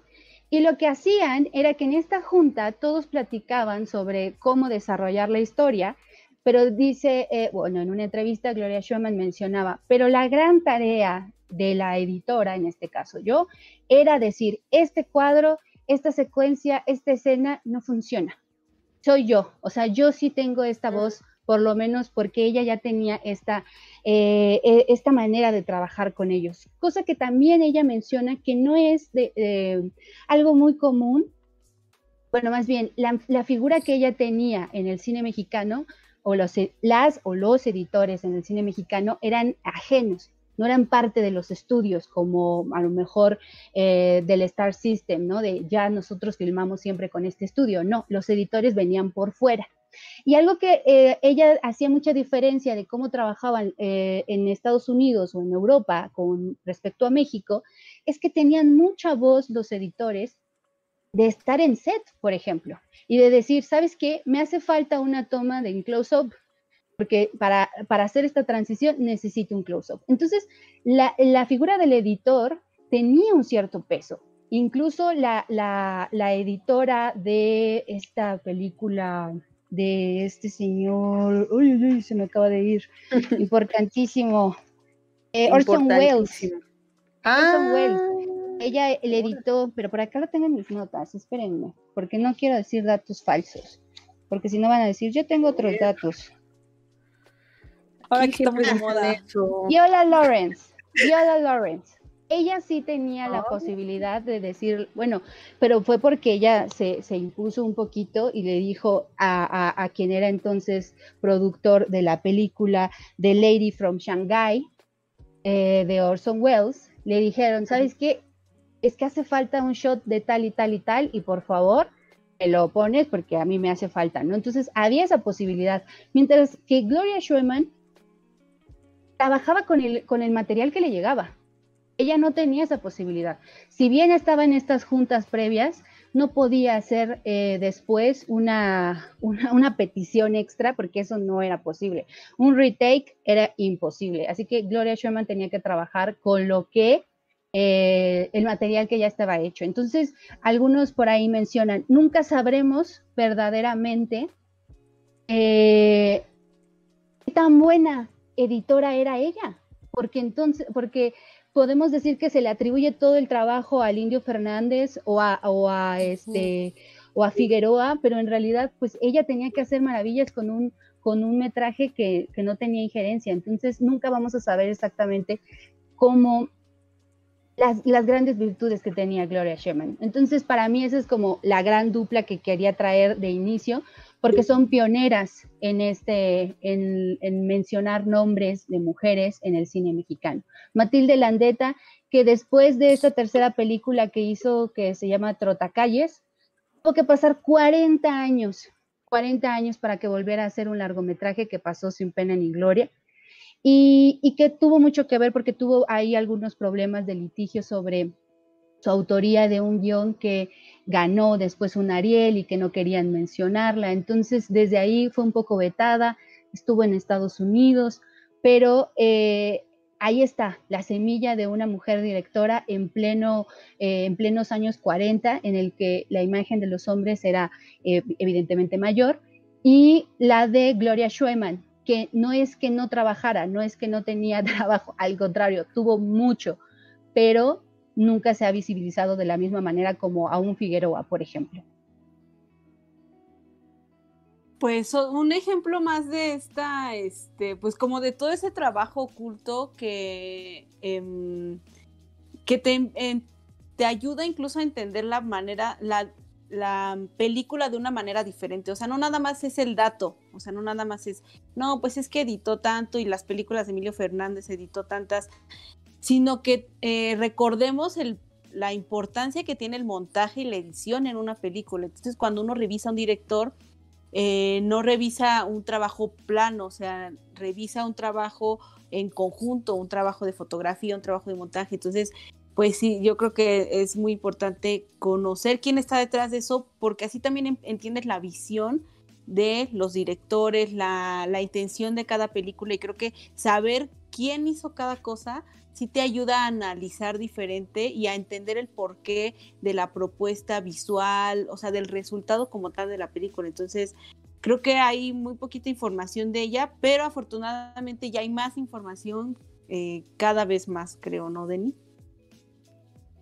Y lo que hacían era que en esta junta todos platicaban sobre cómo desarrollar la historia, pero dice, eh, bueno, en una entrevista Gloria Schumann mencionaba, pero la gran tarea de la editora, en este caso yo, era decir, este cuadro, esta secuencia, esta escena no funciona. Soy yo, o sea, yo sí tengo esta voz, por lo menos porque ella ya tenía esta, eh, e, esta manera de trabajar con ellos. Cosa que también ella menciona que no es de, algo muy común. Bueno, más bien, la, la figura que ella tenía en el cine mexicano, o los, las o los editores en el cine mexicano eran ajenos no eran parte de los estudios como a lo mejor eh, del Star System, ¿no? De ya nosotros filmamos siempre con este estudio, no, los editores venían por fuera. Y algo que eh, ella hacía mucha diferencia de cómo trabajaban eh, en Estados Unidos o en Europa con respecto a México, es que tenían mucha voz los editores de estar en set, por ejemplo, y de decir, ¿sabes qué? Me hace falta una toma de close-up, porque para, hacer esta transición necesito un close-up. Entonces, la, figura del editor tenía un cierto peso. Incluso la, editora de esta película de este señor, uy, uy, se me acaba de ir, importantísimo, eh, Orson Welles. Ah. Orson Welles. Ella le editó, pero por acá lo tengo en mis notas, espérenme, porque no quiero decir datos falsos, porque si no van a decir, yo tengo otros datos. Ahora que está muy de moda. Viola Lawrence. Viola Lawrence. Ella sí tenía la posibilidad de decir, bueno, pero fue porque ella se, impuso un poquito y le dijo a, quien era entonces productor de la película The Lady from Shanghai eh, de Orson Welles, le dijeron, ¿sabes qué? Es que hace falta un shot de tal y tal y tal y por favor me lo pones porque a mí me hace falta, ¿no? Entonces había esa posibilidad. Mientras que Gloria Schumann trabajaba con el, con el material que le llegaba. Ella no tenía esa posibilidad. Si bien estaba en estas juntas previas, no podía hacer eh, después una, una, petición extra porque eso no era posible. Un retake era imposible. Así que Gloria Schumann tenía que trabajar con lo que eh, el material que ya estaba hecho. Entonces, algunos por ahí mencionan, nunca sabremos verdaderamente eh, qué tan buena editora era ella, porque entonces, porque podemos decir que se le atribuye todo el trabajo al Indio Fernández o a, o a este o a Figueroa, pero en realidad pues ella tenía que hacer maravillas con un con un metraje que, que no tenía injerencia, entonces nunca vamos a saber exactamente cómo las, las, grandes virtudes que tenía Gloria Sherman. Entonces, para mí esa es como la gran dupla que quería traer de inicio, porque son pioneras en, este, en, mencionar nombres de mujeres en el cine mexicano. Matilde Landeta, que después de esta tercera película que hizo, que se llama Trotacalles, tuvo que pasar 40 años 40 años para que volviera a hacer un largometraje que pasó sin pena ni gloria. Y, y, que tuvo mucho que ver porque tuvo ahí algunos problemas de litigio sobre su autoría de un guion que ganó después un Ariel y que no querían mencionarla. Entonces, desde ahí fue un poco vetada, estuvo en Estados Unidos, pero eh, ahí está, la semilla de una mujer directora en, pleno, eh, en plenos años 40, en el que la imagen de los hombres era eh, evidentemente mayor, y la de Gloria Schuemann, que no es que no trabajara, no es que no tenía trabajo, al contrario, tuvo mucho, pero nunca se ha visibilizado de la misma manera como a un Figueroa, por ejemplo. Pues un ejemplo más de esta, este, pues como de todo ese trabajo oculto que, em, que te, te, ayuda incluso a entender la manera, la, la, película de una manera diferente. O sea, no nada más es el dato, o sea, no nada más es, no, pues es que editó tanto y las películas de Emilio Fernández editó tantas, sino que eh, recordemos la importancia que tiene el montaje y la edición en una película. Entonces, cuando uno revisa a un director, eh, no revisa un trabajo plano, o sea, revisa un trabajo en conjunto, un trabajo de fotografía, un trabajo de montaje. Entonces, pues sí, yo creo que es muy importante conocer quién está detrás de eso, porque así también entiendes la visión de los directores, la, la intención de cada película y creo que saber quién hizo cada cosa sí te ayuda a analizar diferente y a entender el porqué de la propuesta visual, o sea, del resultado como tal de la película. Entonces, creo que hay muy poquita información de ella, pero afortunadamente ya hay más información eh, cada vez más, creo, ¿no, Denny?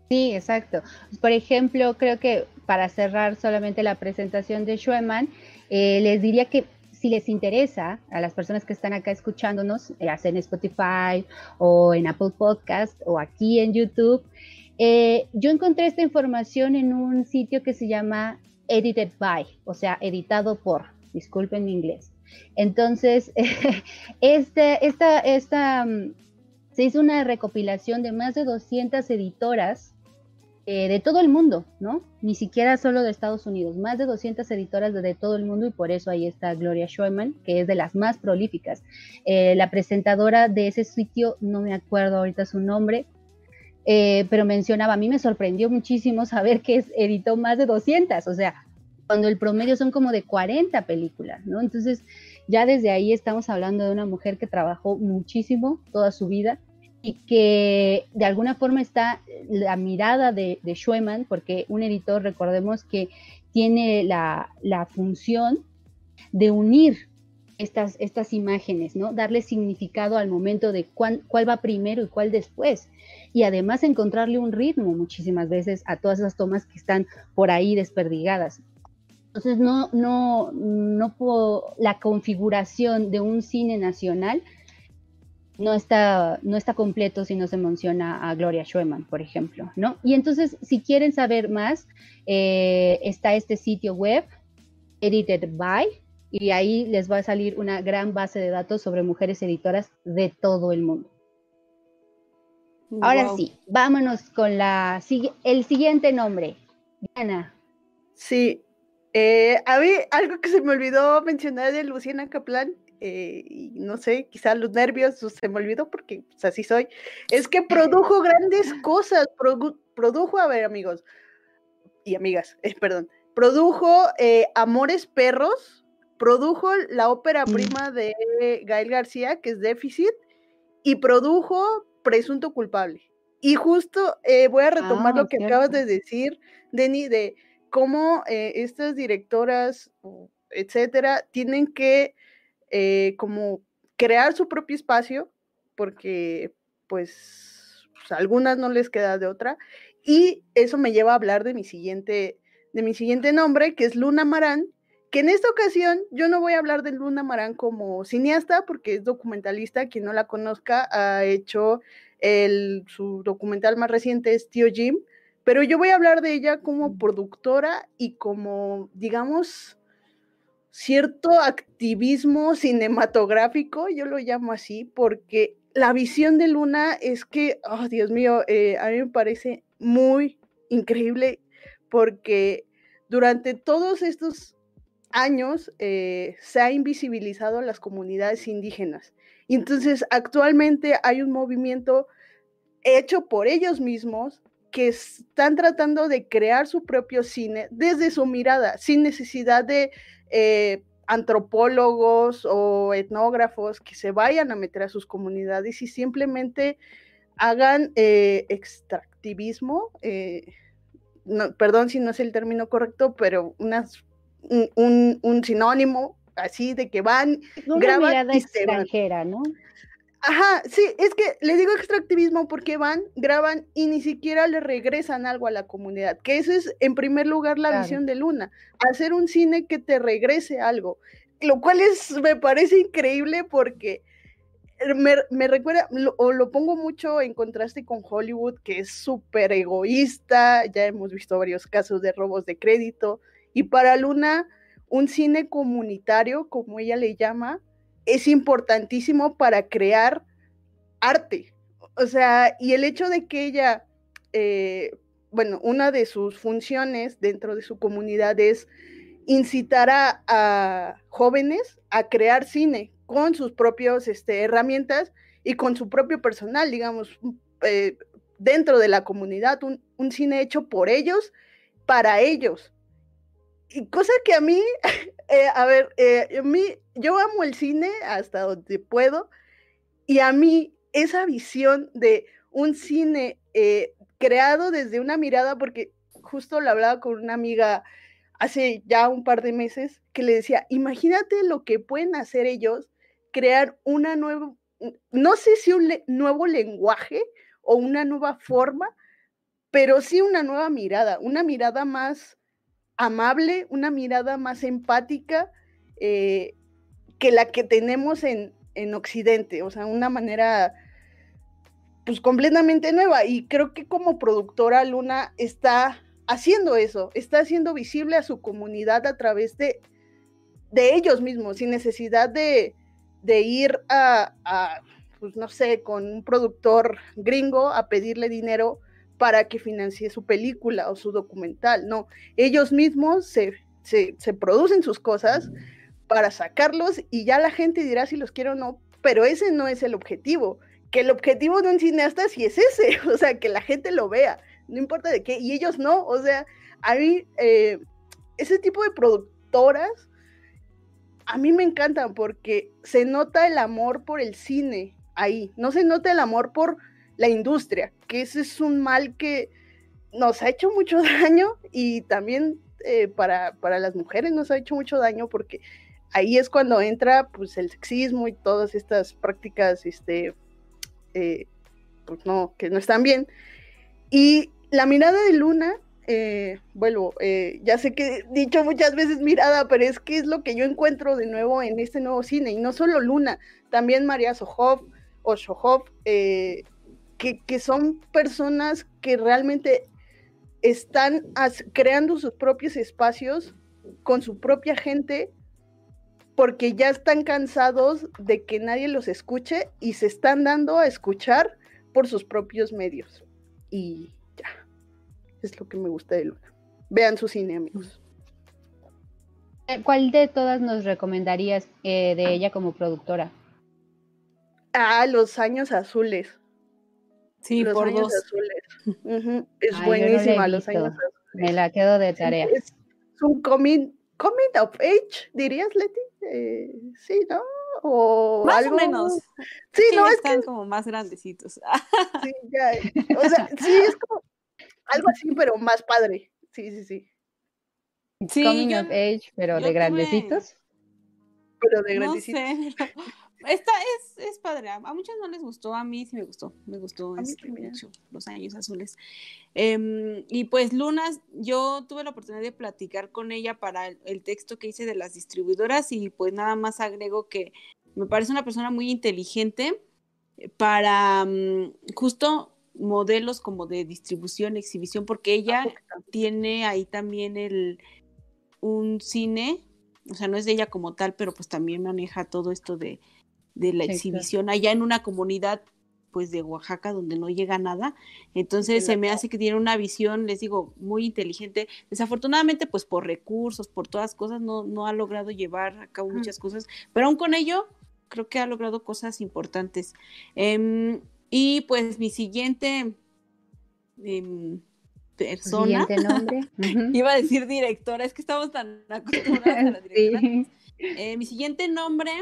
Sí, exacto. Por ejemplo, creo que para cerrar solamente la presentación de Schuemann, eh, les diría que si les interesa a las personas que están acá escuchándonos, ya sea en Spotify o en Apple Podcast o aquí en YouTube, eh, yo encontré esta información en un sitio que se llama Edited by, o sea, editado por, disculpen mi inglés. Entonces, este, esta, esta, mm, se hizo una recopilación de más de 200 editoras eh, de todo el mundo, ¿no? Ni siquiera solo de Estados Unidos, más de 200 editoras de, todo el mundo y por eso ahí está Gloria Schumann, que es de las más prolíficas. Eh, la presentadora de ese sitio, no me acuerdo ahorita su nombre, eh, pero mencionaba, a mí me sorprendió muchísimo saber que editó más de 200, o sea, cuando el promedio son como de 40 películas, ¿no? Entonces, ya desde ahí estamos hablando de una mujer que trabajó muchísimo toda su vida y que de alguna forma está la mirada de, de porque un editor, recordemos que tiene la, función de unir estas, estas imágenes, ¿no? Darle significado al momento de cuál, cuál va primero y cuál después. Y además encontrarle un ritmo muchísimas veces a todas esas tomas que están por ahí desperdigadas. Entonces, no, no, no puedo, la configuración de un cine nacional no está, no está completo si no se menciona a Gloria Schumann, por ejemplo, ¿no? Y entonces, si quieren saber más, eh, está este sitio web, Edited by, y ahí les va a salir una gran base de datos sobre mujeres editoras de todo el mundo. Ahora sí, vámonos con la, el siguiente nombre. Diana. Sí, eh, a mí algo que se me olvidó mencionar de Luciana Kaplan eh, y no sé, quizás los nervios se me olvidó porque pues, así soy, es que produjo grandes cosas, produjo, a ver amigos y amigas, eh, perdón, produjo eh, Amores Perros, produjo la ópera prima de Gael García, que es Déficit, y produjo Presunto Culpable. Y justo voy a retomar lo ah, que acabas de decir, Denny, de cómo estas directoras, etcétera, tienen que eh, como crear su propio espacio, porque pues, pues, algunas no les queda de otra. Y eso me lleva a hablar de mi siguiente, de mi siguiente nombre, que es Luna Marán, que en esta ocasión yo no voy a hablar de Luna Marán como cineasta, porque es documentalista, quien no la conozca, ha hecho el, su documental más reciente es Tío Jim, pero yo voy a hablar de ella como productora y como, digamos, cierto activismo cinematográfico, yo lo llamo así, porque la visión de Luna es que, oh Dios mío, eh, a mí me parece muy increíble porque durante todos estos años eh, se ha invisibilizado a las comunidades indígenas. Entonces actualmente hay un movimiento hecho por ellos mismos que están tratando de crear su propio cine desde su mirada, sin necesidad de eh, antropólogos o etnógrafos que se vayan a meter a sus comunidades y simplemente hagan eh, extractivismo, eh, perdón si no es el término correcto, pero unas, un, sinónimo así de que van, Una graban mirada extranjera, ¿no? Ajá, sí, es que le digo extractivismo porque van, graban y ni siquiera le regresan algo a la comunidad, que eso es en primer lugar la visión de Luna, hacer un cine que te regrese algo, lo cual es, me parece increíble porque me, recuerda, o lo pongo mucho en contraste con Hollywood, que es súper egoísta, ya hemos visto varios casos de robos de crédito, y para Luna, un cine comunitario, como ella le llama, es importantísimo para crear arte. O sea, y el hecho de que ella, eh, bueno, una de sus funciones dentro de su comunidad es incitar a, jóvenes a crear cine con sus propias este, herramientas y con su propio personal, digamos, eh, dentro de la comunidad, un, cine hecho por ellos, para ellos. Cosa que a mí, eh, a ver, a mí yo amo el cine hasta donde puedo y a mí esa visión de un cine eh, creado desde una mirada, porque justo lo hablaba con una amiga hace ya un par de meses, que le decía, imagínate lo que pueden hacer ellos, crear una nueva, no sé si un nuevo lenguaje o una nueva forma, pero sí una nueva mirada, una mirada más amable, una mirada más empática, eh, que la que tenemos en, en Occidente, o sea, una manera pues completamente nueva. Y creo que como productora Luna está haciendo eso, está haciendo visible a su comunidad a través de, de ellos mismos, sin necesidad de, de ir a, a, pues no sé, con un productor gringo a pedirle dinero para que financie su película o su documental. No, ellos mismos se, se, producen sus cosas para sacarlos y ya la gente dirá si los quiere o no, pero ese no es el objetivo. Que el objetivo de un cineasta sí es ese, o sea, que la gente lo vea, no importa de qué, y ellos no, o sea, a mí eh, ese tipo de productoras a mí me encantan porque se nota el amor por el cine ahí, no se nota el amor por la industria, que ese es un mal que nos ha hecho mucho daño y también eh, para, para las mujeres nos ha hecho mucho daño porque ahí es cuando entra pues el sexismo y todas estas prácticas, este, eh, pues no, que no están bien. Y la mirada de Luna, eh, vuelvo, eh, ya sé que he dicho muchas veces mirada, pero es que es lo que yo encuentro de nuevo en este nuevo cine, y no solo Luna, también María Sohov o Sohov, que, que son personas que realmente están creando sus propios espacios con su propia gente porque ya están cansados de que nadie los escuche y se están dando a escuchar por sus propios medios. Y ya, es lo que me gusta de Luna. Vean su cine, amigos. Eh, ¿Cuál de todas nos recomendarías eh, de ella como productora? Ah, Los Años Azules. Sí, los por años azules. Es buenísima, Los Años Azules. Me la quedo de tarea. Es, un coming, coming of age, dirías, Leti. Eh, sí, ¿no? O más o menos. Sí, no, es están como más grandecitos. sí, ya. O sea, sí, es como algo así, pero más padre. Sí, sí, sí. Sí, Coming of age, pero de grandecitos. Pero de grandecitos. No sé, esta es, es padre. A muchos no les gustó, a mí sí me gustó. Me gustó este, mucho Los Años Azules. Em, y pues Lunas, yo tuve la oportunidad de platicar con ella para el, texto que hice de las distribuidoras y pues nada más agrego que me parece una persona muy inteligente para mm, justo modelos como de distribución, exhibición, porque ella tiene ahí también el un cine, o sea, no es de ella como tal, pero pues también maneja todo esto de de la exhibición allá en una comunidad pues de Oaxaca donde no llega nada. Entonces se me hace que tiene una visión, les digo, muy inteligente. Desafortunadamente, pues por recursos, por todas cosas, no, no ha logrado llevar a cabo muchas cosas, pero aún con ello, creo que ha logrado cosas importantes. Em, y pues mi siguiente em, persona, nombre? iba a decir directora, es que estamos tan acostumbrados a la directora. Eh, mi siguiente nombre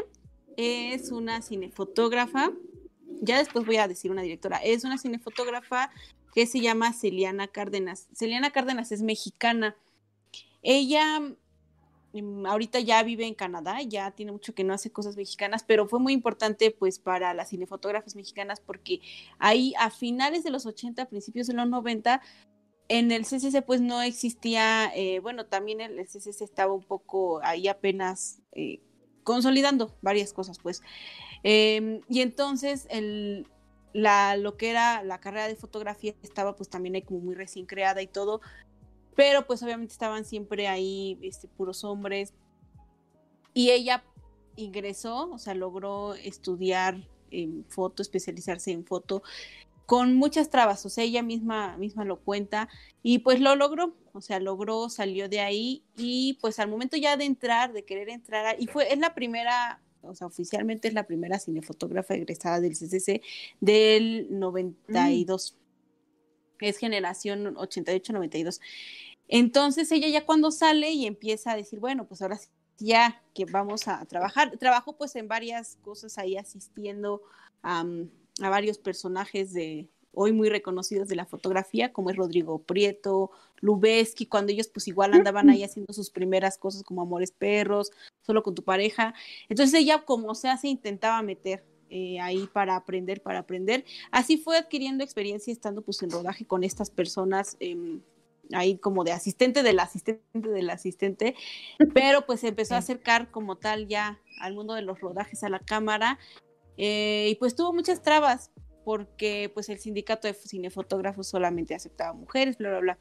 es una cinefotógrafa, ya después voy a decir una directora, es una cinefotógrafa que se llama Celiana Cárdenas. Celiana Cárdenas es mexicana. Ella mm, ahorita ya vive en Canadá, ya tiene mucho que no hace cosas mexicanas, pero fue muy importante pues para las cinefotógrafas mexicanas porque ahí a finales de los 80, principios de los 90, en el CCC pues no existía, eh, bueno, también el CCC estaba un poco ahí apenas eh, consolidando varias cosas, pues. Em, y entonces el, la, lo que era la carrera de fotografía estaba pues también como muy recién creada y todo, pero pues obviamente estaban siempre ahí este, puros hombres. Y ella ingresó, o sea, logró estudiar en foto, especializarse en foto, con muchas trabas, o sea, ella misma, misma lo cuenta y pues lo logró, o sea, logró, salió de ahí y pues al momento ya de entrar, de querer entrar, y fue, es la primera, o sea, oficialmente es la primera cinefotógrafa egresada del CCC del 92, mm. es generación 88-92. Entonces ella ya cuando sale y empieza a decir, bueno, pues ahora sí, ya que vamos a trabajar, trabajo pues en varias cosas ahí asistiendo a a varios personajes de hoy muy reconocidos de la fotografía, como es Rodrigo Prieto, Lubeski, cuando ellos pues igual andaban ahí haciendo sus primeras cosas como Amores Perros, solo con tu pareja. Entonces ella como sea se intentaba meter eh, ahí para aprender, para aprender. Así fue adquiriendo experiencia estando pues en rodaje con estas personas. Em, ahí como de asistente del asistente del asistente, pero pues se empezó a acercar como tal ya al mundo de los rodajes a la cámara eh, y pues tuvo muchas trabas porque pues el sindicato de cinefotógrafos solamente aceptaba mujeres, bla, bla, bla.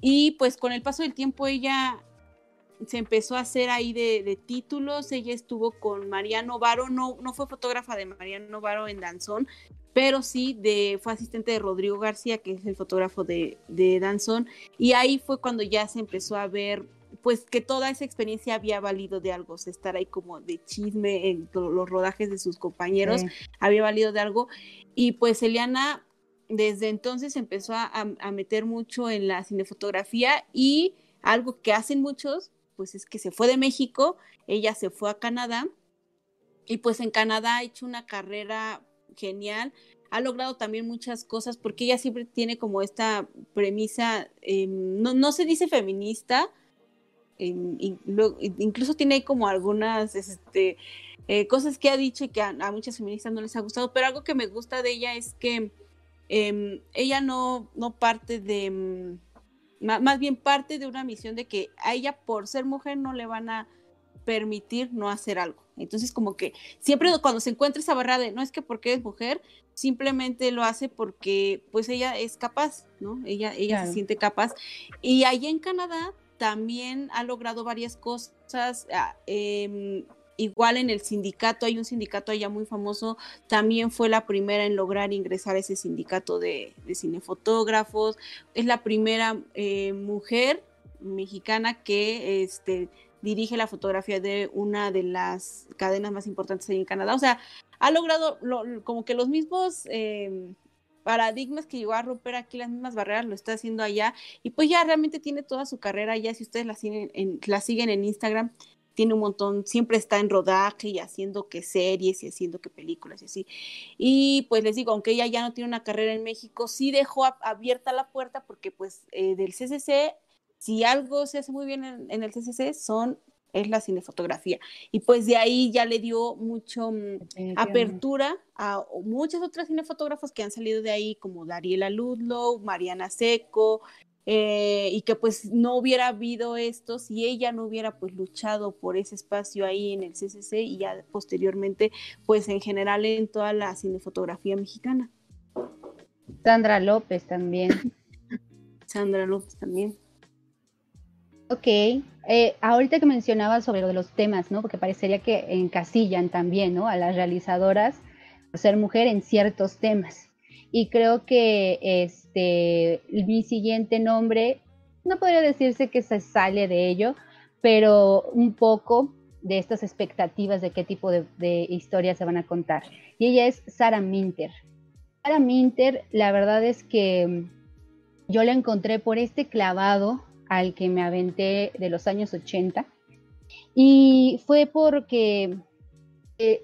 Y pues con el paso del tiempo ella se empezó a hacer ahí de, títulos, ella estuvo con Mariano Varo, no, no fue fotógrafa de Mariano Varo en Danzón, pero sí de, fue asistente de Rodrigo García, que es el fotógrafo de, de Danzón, y ahí fue cuando ya se empezó a ver pues que toda esa experiencia había valido de algo, estar ahí como de chisme en los rodajes de sus compañeros, había valido de algo. Y pues Eliana desde entonces empezó a, meter mucho en la cinefotografía y algo que hacen muchos, pues es que se fue de México, ella se fue a Canadá y pues en Canadá ha hecho una carrera genial, ha logrado también muchas cosas porque ella siempre tiene como esta premisa, em, no, no se dice feminista, incluso tiene como algunas este, eh, cosas que ha dicho y que a, muchas feministas no les ha gustado, pero algo que me gusta de ella es que em, ella no, no parte de, mm, más bien parte de una misión de que a ella por ser mujer no le van a permitir no hacer algo. Entonces, como que siempre cuando se encuentra esa barrera de no es que porque es mujer, simplemente lo hace porque pues ella es capaz, ¿no? Ella, ella se siente capaz. Y ahí en Canadá también ha logrado varias cosas. Ah, em, igual en el sindicato, hay un sindicato allá muy famoso, también fue la primera en lograr ingresar a ese sindicato de, cinefotógrafos. Es la primera eh, mujer mexicana que este, dirige la fotografía de una de las cadenas más importantes ahí en Canadá. O sea, ha logrado como que los mismos em, paradigmas que llegó a romper aquí las mismas barreras, lo está haciendo allá y pues ya realmente tiene toda su carrera ya, si ustedes la siguen en, la siguen en Instagram, tiene un montón, siempre está en rodaje y haciendo que series y haciendo que películas y así. Y pues les digo, aunque ella ya no tiene una carrera en México, sí dejó abierta la puerta porque pues eh, del CCC, si algo se hace muy bien en el CCC, son es la cinefotografía. Y pues de ahí ya le dio mucho mm, apertura a muchas otras cinefotógrafas que han salido de ahí, como Dariela Ludlow, Mariana Seco, eh, y que pues no hubiera habido esto si ella no hubiera pues luchado por ese espacio ahí en el CCC y ya posteriormente pues en general en toda la cinefotografía mexicana. Sandra López también. Sandra López también. Ok, eh, ahorita que mencionabas sobre lo de los temas, ¿no? Porque parecería que encasillan también, ¿no? A las realizadoras. ser mujer en ciertos temas. Y creo que este, mi siguiente nombre, no podría decirse que se sale de ello, pero un poco de estas expectativas de qué tipo de, de historias se van a contar. Y ella es Sara Minter. Sara Minter, la verdad es que yo la encontré por este clavado al que me aventé de los años 80. Y fue porque eh,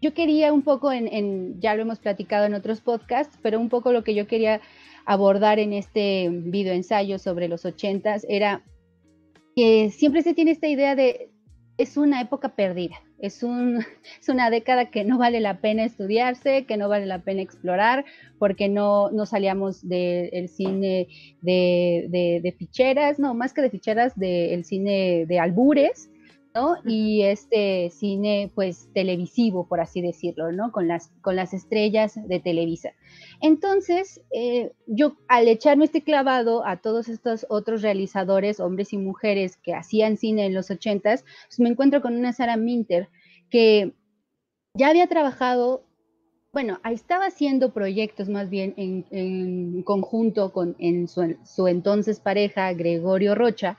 yo quería un poco, en, ya lo hemos platicado en otros podcasts, pero un poco lo que yo quería abordar en este video ensayo sobre los 80 era que siempre se tiene esta idea de es una época perdida, es, un, es una década que no vale la pena estudiarse, que no vale la pena explorar, porque no, no salíamos del cine de, de, ficheras, no, más que de ficheras, del cine de albures, ¿no? Y este cine, pues, televisivo, por así decirlo, ¿no? Con las, con las estrellas de Televisa. Entonces, eh, yo al echarme este clavado a todos estos otros realizadores, hombres y mujeres que hacían cine en los ochentas, pues me encuentro con una Sara Minter que ya había trabajado, bueno, estaba haciendo proyectos más bien en, conjunto con en su, su entonces pareja, Gregorio Rocha,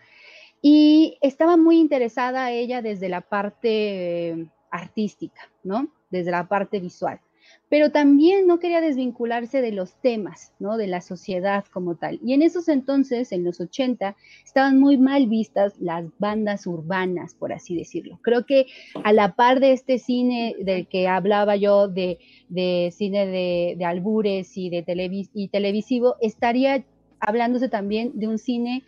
y estaba muy interesada ella desde la parte artística, ¿no? Desde la parte visual. Pero también no quería desvincularse de los temas, ¿no? De la sociedad como tal. Y en esos entonces, en los 80, estaban muy mal vistas las bandas urbanas, por así decirlo. Creo que a la par de este cine del que hablaba yo, de, cine de, albures y, de y televisivo, estaría hablándose también de un cine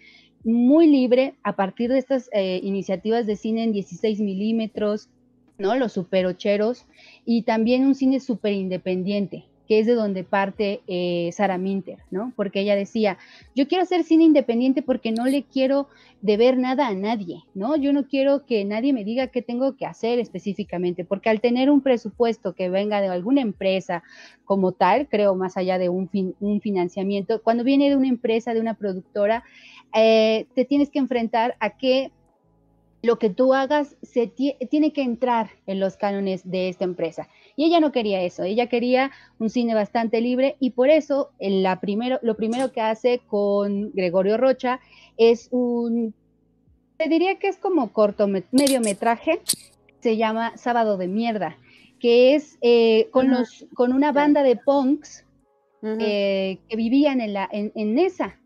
muy libre a partir de estas eh, iniciativas de cine en 16 milímetros, ¿no? Los superocheros y también un cine súper independiente, que es de donde parte eh, Sara Minter, ¿no? Porque ella decía, yo quiero hacer cine independiente porque no le quiero deber nada a nadie, ¿no? Yo no quiero que nadie me diga qué tengo que hacer específicamente, porque al tener un presupuesto que venga de alguna empresa como tal, creo más allá de un, un financiamiento, cuando viene de una empresa, de una productora, eh, te tienes que enfrentar a que lo que tú hagas se tiene que entrar en los cánones de esta empresa. Y ella no quería eso, ella quería un cine bastante libre y por eso la primero, lo primero que hace con Gregorio Rocha es un, te diría que es como corto, mediometraje, se llama Sábado de Mierda, que es eh, con, los, con una banda de punks eh, que vivían en, la, en, en esa,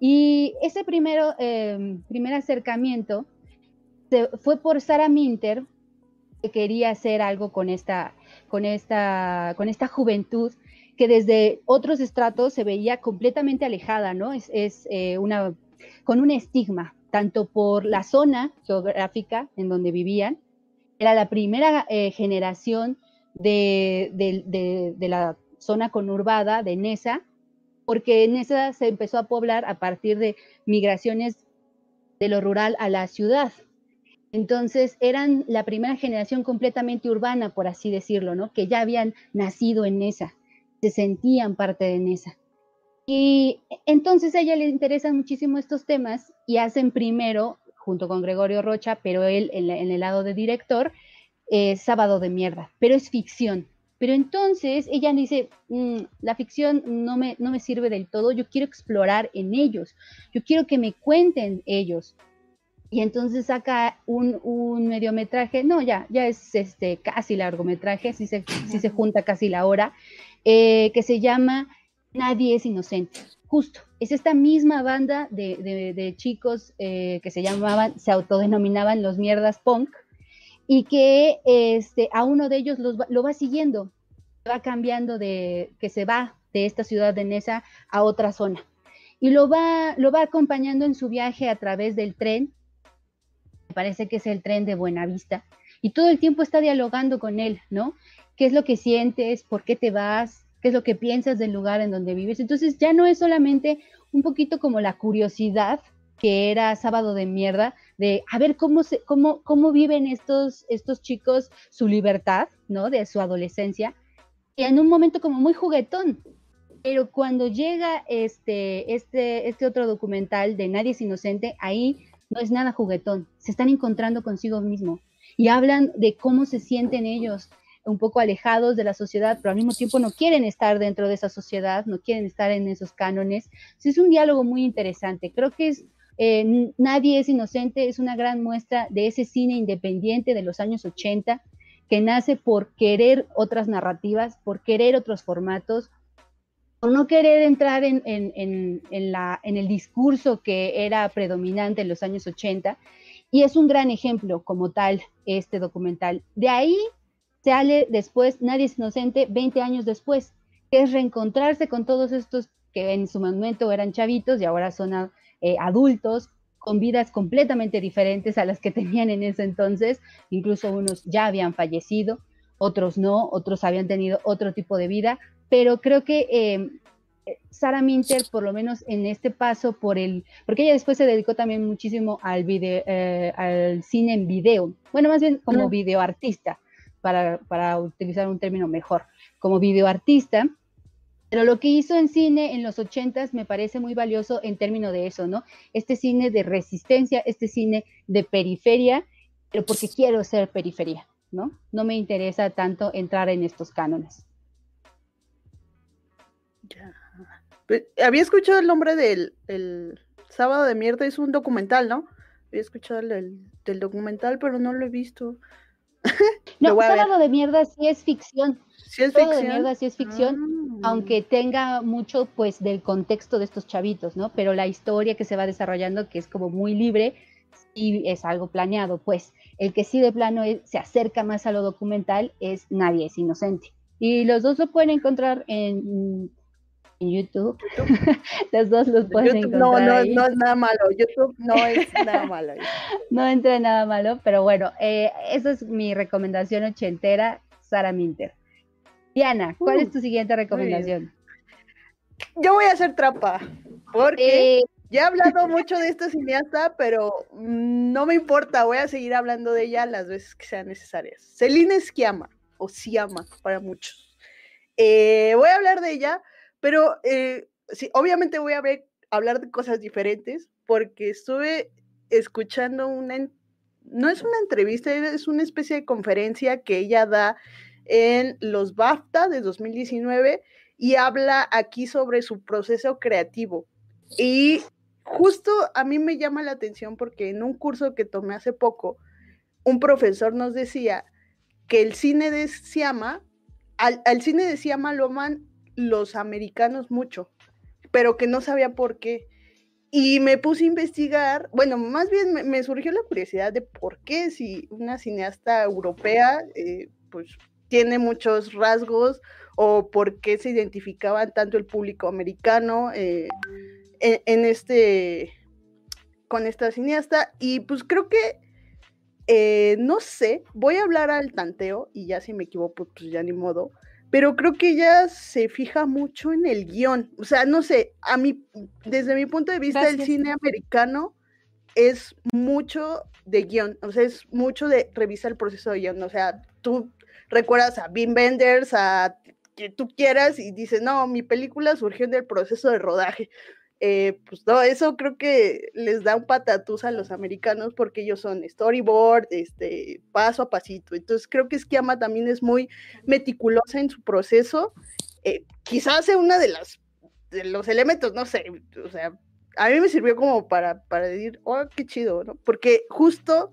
y ese primero, em, primer acercamiento fue por Sara Minter, que quería hacer algo con esta, con esta, con esta juventud que desde otros estratos se veía completamente alejada, ¿no? Es, eh, una, con un estigma, tanto por la zona geográfica en donde vivían, era la primera eh, generación de, de, la zona conurbada de Nesa, porque en esa se empezó a poblar a partir de migraciones de lo rural a la ciudad. Entonces eran la primera generación completamente urbana, por así decirlo, ¿no? Que ya habían nacido en esa, se sentían parte de Nesa. Y entonces a ella le interesan muchísimo estos temas y hacen primero, junto con Gregorio Rocha, pero él en, el lado de director, eh, Sábado de Mierda, pero es ficción, pero entonces ella dice, mm, la ficción no me, no me sirve del todo, yo quiero explorar en ellos, yo quiero que me cuenten ellos. Y entonces saca un, un mediometraje, no, ya, ya es este, casi largometraje, si se, si se junta casi la hora, eh, que se llama Nadie es inocente. Justo, es esta misma banda de, de, chicos eh, que se llamaban, se autodenominaban los mierdas punk, y que este, a uno de ellos lo va siguiendo, va cambiando de que se va de esta ciudad de Nesa a otra zona. Y lo va, lo va acompañando en su viaje a través del tren, parece que es el tren de Buenavista, y todo el tiempo está dialogando con él, ¿no? ¿Qué es lo que sientes? ¿Por qué te vas? ¿Qué es lo que piensas del lugar en donde vives? Entonces ya no es solamente un poquito como la curiosidad que era sábado de mierda, de a ver cómo, se, cómo, cómo viven estos, estos chicos su libertad, ¿no? De su adolescencia, y en un momento como muy juguetón. Pero cuando llega este, este, este otro documental de Nadie es Inocente, ahí no es nada juguetón, se están encontrando consigo mismo y hablan de cómo se sienten ellos, un poco alejados de la sociedad, pero al mismo tiempo no quieren estar dentro de esa sociedad, no quieren estar en esos cánones. es un diálogo muy interesante. Creo que es eh, Nadie es inocente, es una gran muestra de ese cine independiente de los años 80 que nace por querer otras narrativas, por querer otros formatos, por no querer entrar en, el discurso que era predominante en los años 80. Y es un gran ejemplo como tal este documental. De ahí sale después Nadie es inocente 20 años después, que es reencontrarse con todos estos que en su momento eran chavitos y ahora son eh, adultos con vidas completamente diferentes a las que tenían en ese entonces, incluso unos ya habían fallecido, otros no, otros habían tenido otro tipo de vida, pero creo que eh, Sara Minter, por lo menos en este paso por el, porque ella después se dedicó también muchísimo al, video, eh, al cine en video, bueno, más bien como videoartista, para, para utilizar un término mejor, como videoartista, pero lo que hizo en cine en los ochentas me parece muy valioso en términos de eso, ¿no? Este cine de resistencia, este cine de periferia, pero porque quiero ser periferia, ¿no? No me interesa tanto entrar en estos cánones. Ya. Pues, había escuchado el nombre del el Sábado de Mierda, es un documental, ¿no? Había escuchado el, del documental, pero no lo he visto. no, Sábado de Mierda sí es ficción. Sí es ficción. de mierda sí es ficción, ah. aunque tenga mucho pues del contexto de estos chavitos, ¿no? Pero la historia que se va desarrollando, que es como muy libre, y es algo planeado, pues el que sí de plano se acerca más a lo documental es Nadie es Inocente. Y los dos lo pueden encontrar en en YouTube. Los dos los pueden encontrar. No, no, ahí. no es nada malo. YouTube no es nada malo. no entra nada malo, pero bueno, eh, esa es mi recomendación ochentera, Sara Minter. Diana, ¿cuál es uh, tu siguiente recomendación? Yo voy a hacer trampa, porque eh, ya he hablado mucho de esta cineasta, pero no me importa, voy a seguir hablando de ella las veces que sean necesarias. Celine Sciamma, o Siama para muchos. Eh, voy a hablar de ella pero eh, sí, obviamente voy a ver, hablar de cosas diferentes porque estuve escuchando una, no es una entrevista, es una especie de conferencia que ella da en los BAFTA de 2019 y habla aquí sobre su proceso creativo. Y justo a mí me llama la atención porque en un curso que tomé hace poco, un profesor nos decía que el cine de Siama, al, cine de Siama lo los americanos mucho, pero que no sabía por qué. Y me puse a investigar, bueno, más bien me, surgió la curiosidad de por qué si una cineasta europea, eh, pues tiene muchos rasgos o por qué se identificaban tanto el público americano eh, en, este con esta cineasta y pues creo que eh, no sé, voy a hablar al tanteo y ya si me equivoco pues ya ni modo, pero creo que ella se fija mucho en el guion. O sea, no sé, a mí, desde mi punto de vista, el cine americano es mucho de guion, o sea, es mucho de revisar el proceso de guion. O sea, tú recuerdas a Wim Wenders, a que tú quieras, y dices, no, mi película surgió en el proceso de rodaje. Eh, pues no, eso creo que les da un patatús a los americanos porque ellos son storyboard, este, paso a pasito. Entonces creo que Esquiama también es muy meticulosa en su proceso. Eh, quizás sea una de las de los elementos, no sé, o sea, a mí me sirvió como para, para decir, oh, qué chido, ¿no? Porque justo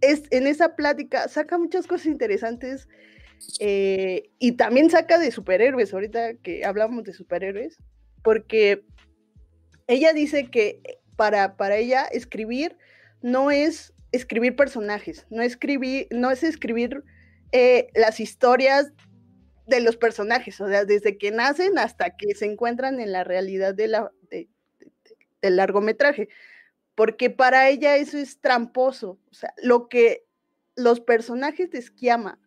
es, en esa plática saca muchas cosas interesantes eh, y también saca de superhéroes, ahorita que hablamos de superhéroes, porque ella dice que para, para ella escribir no es escribir personajes, no, no es escribir eh, las historias de los personajes, o sea, desde que nacen hasta que se encuentran en la realidad de la, del largometraje, porque para ella eso es tramposo, o sea, lo que los personajes de Esquiama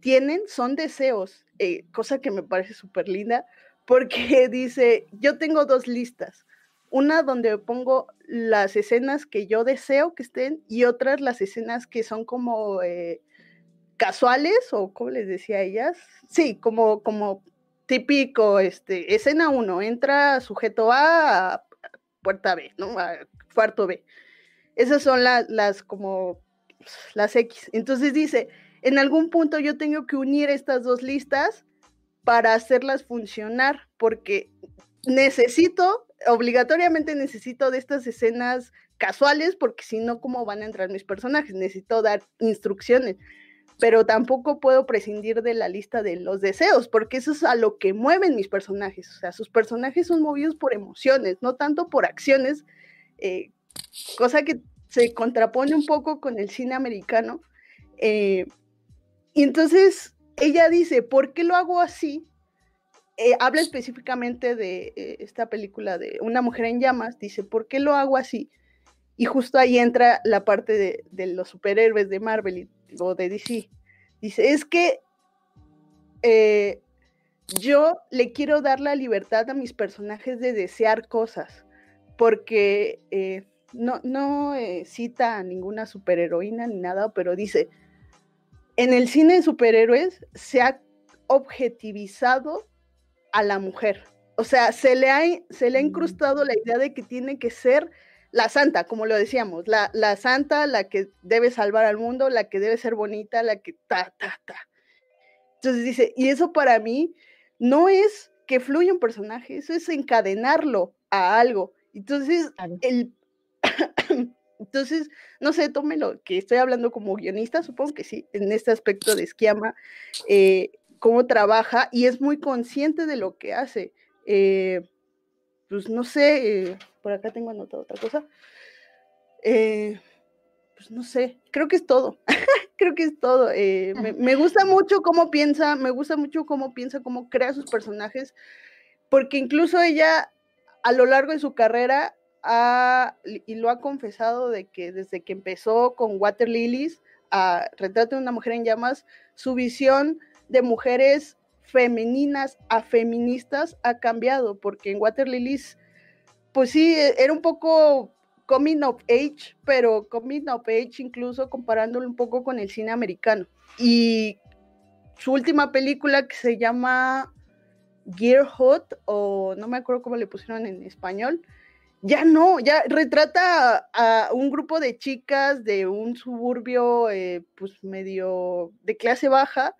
tienen son deseos, eh, cosa que me parece súper linda, porque dice, yo tengo dos listas, una donde pongo las escenas que yo deseo que estén y otras las escenas que son como eh, casuales o como les decía ellas, sí, como, como típico, este, escena 1, entra sujeto A a puerta B, ¿no? A cuarto B. Esas son las como las X. Entonces dice, en algún punto yo tengo que unir estas dos listas para hacerlas funcionar, porque necesito, obligatoriamente necesito de estas escenas casuales, porque si no, ¿cómo van a entrar mis personajes? Necesito dar instrucciones, pero tampoco puedo prescindir de la lista de los deseos, porque eso es a lo que mueven mis personajes, o sea, sus personajes son movidos por emociones, no tanto por acciones, eh, cosa que se contrapone un poco con el cine americano. Eh, y entonces ella dice, ¿por qué lo hago así? Eh, habla específicamente de eh, esta película de Una mujer en llamas, dice, ¿por qué lo hago así? Y justo ahí entra la parte de, los superhéroes de Marvel o de DC. Dice, es que yo le quiero dar la libertad a mis personajes de desear cosas, porque no, no eh, cita a ninguna superheroína ni nada, pero dice, en el cine de superhéroes se ha objetivizado a la mujer. O sea, se le ha, se le ha mm. incrustado la idea de que tiene que ser la santa, como lo decíamos, la, la santa, la que debe salvar al mundo, la que debe ser bonita, la que ta, ta, ta. Entonces dice, y eso para mí no es que fluya un personaje, eso es encadenarlo a algo. Entonces, el entonces, no sé, tómelo, que estoy hablando como guionista, supongo que sí, en este aspecto de Esquiama, eh, cómo trabaja y es muy consciente de lo que hace. Eh, pues no sé, eh, por acá tengo anotado otra cosa. pues no sé, creo que es todo. creo que es todo. Me, me, gusta mucho cómo piensa, me gusta mucho cómo piensa, cómo crea sus personajes, porque incluso ella a lo largo de su carrera y lo ha confesado de que desde que empezó con Water Lilies a Retrato de una mujer en llamas, su visión de mujeres femeninas a feministas ha cambiado, porque en Water Lilies, pues sí, e, era un poco coming of age, pero coming of age incluso comparándolo un poco con el cine americano. Y su última película que se llama Gear Hot, o no me acuerdo cómo le pusieron en español, ya no, ya retrata a, un grupo de chicas de un suburbio, eh, pues medio de clase baja,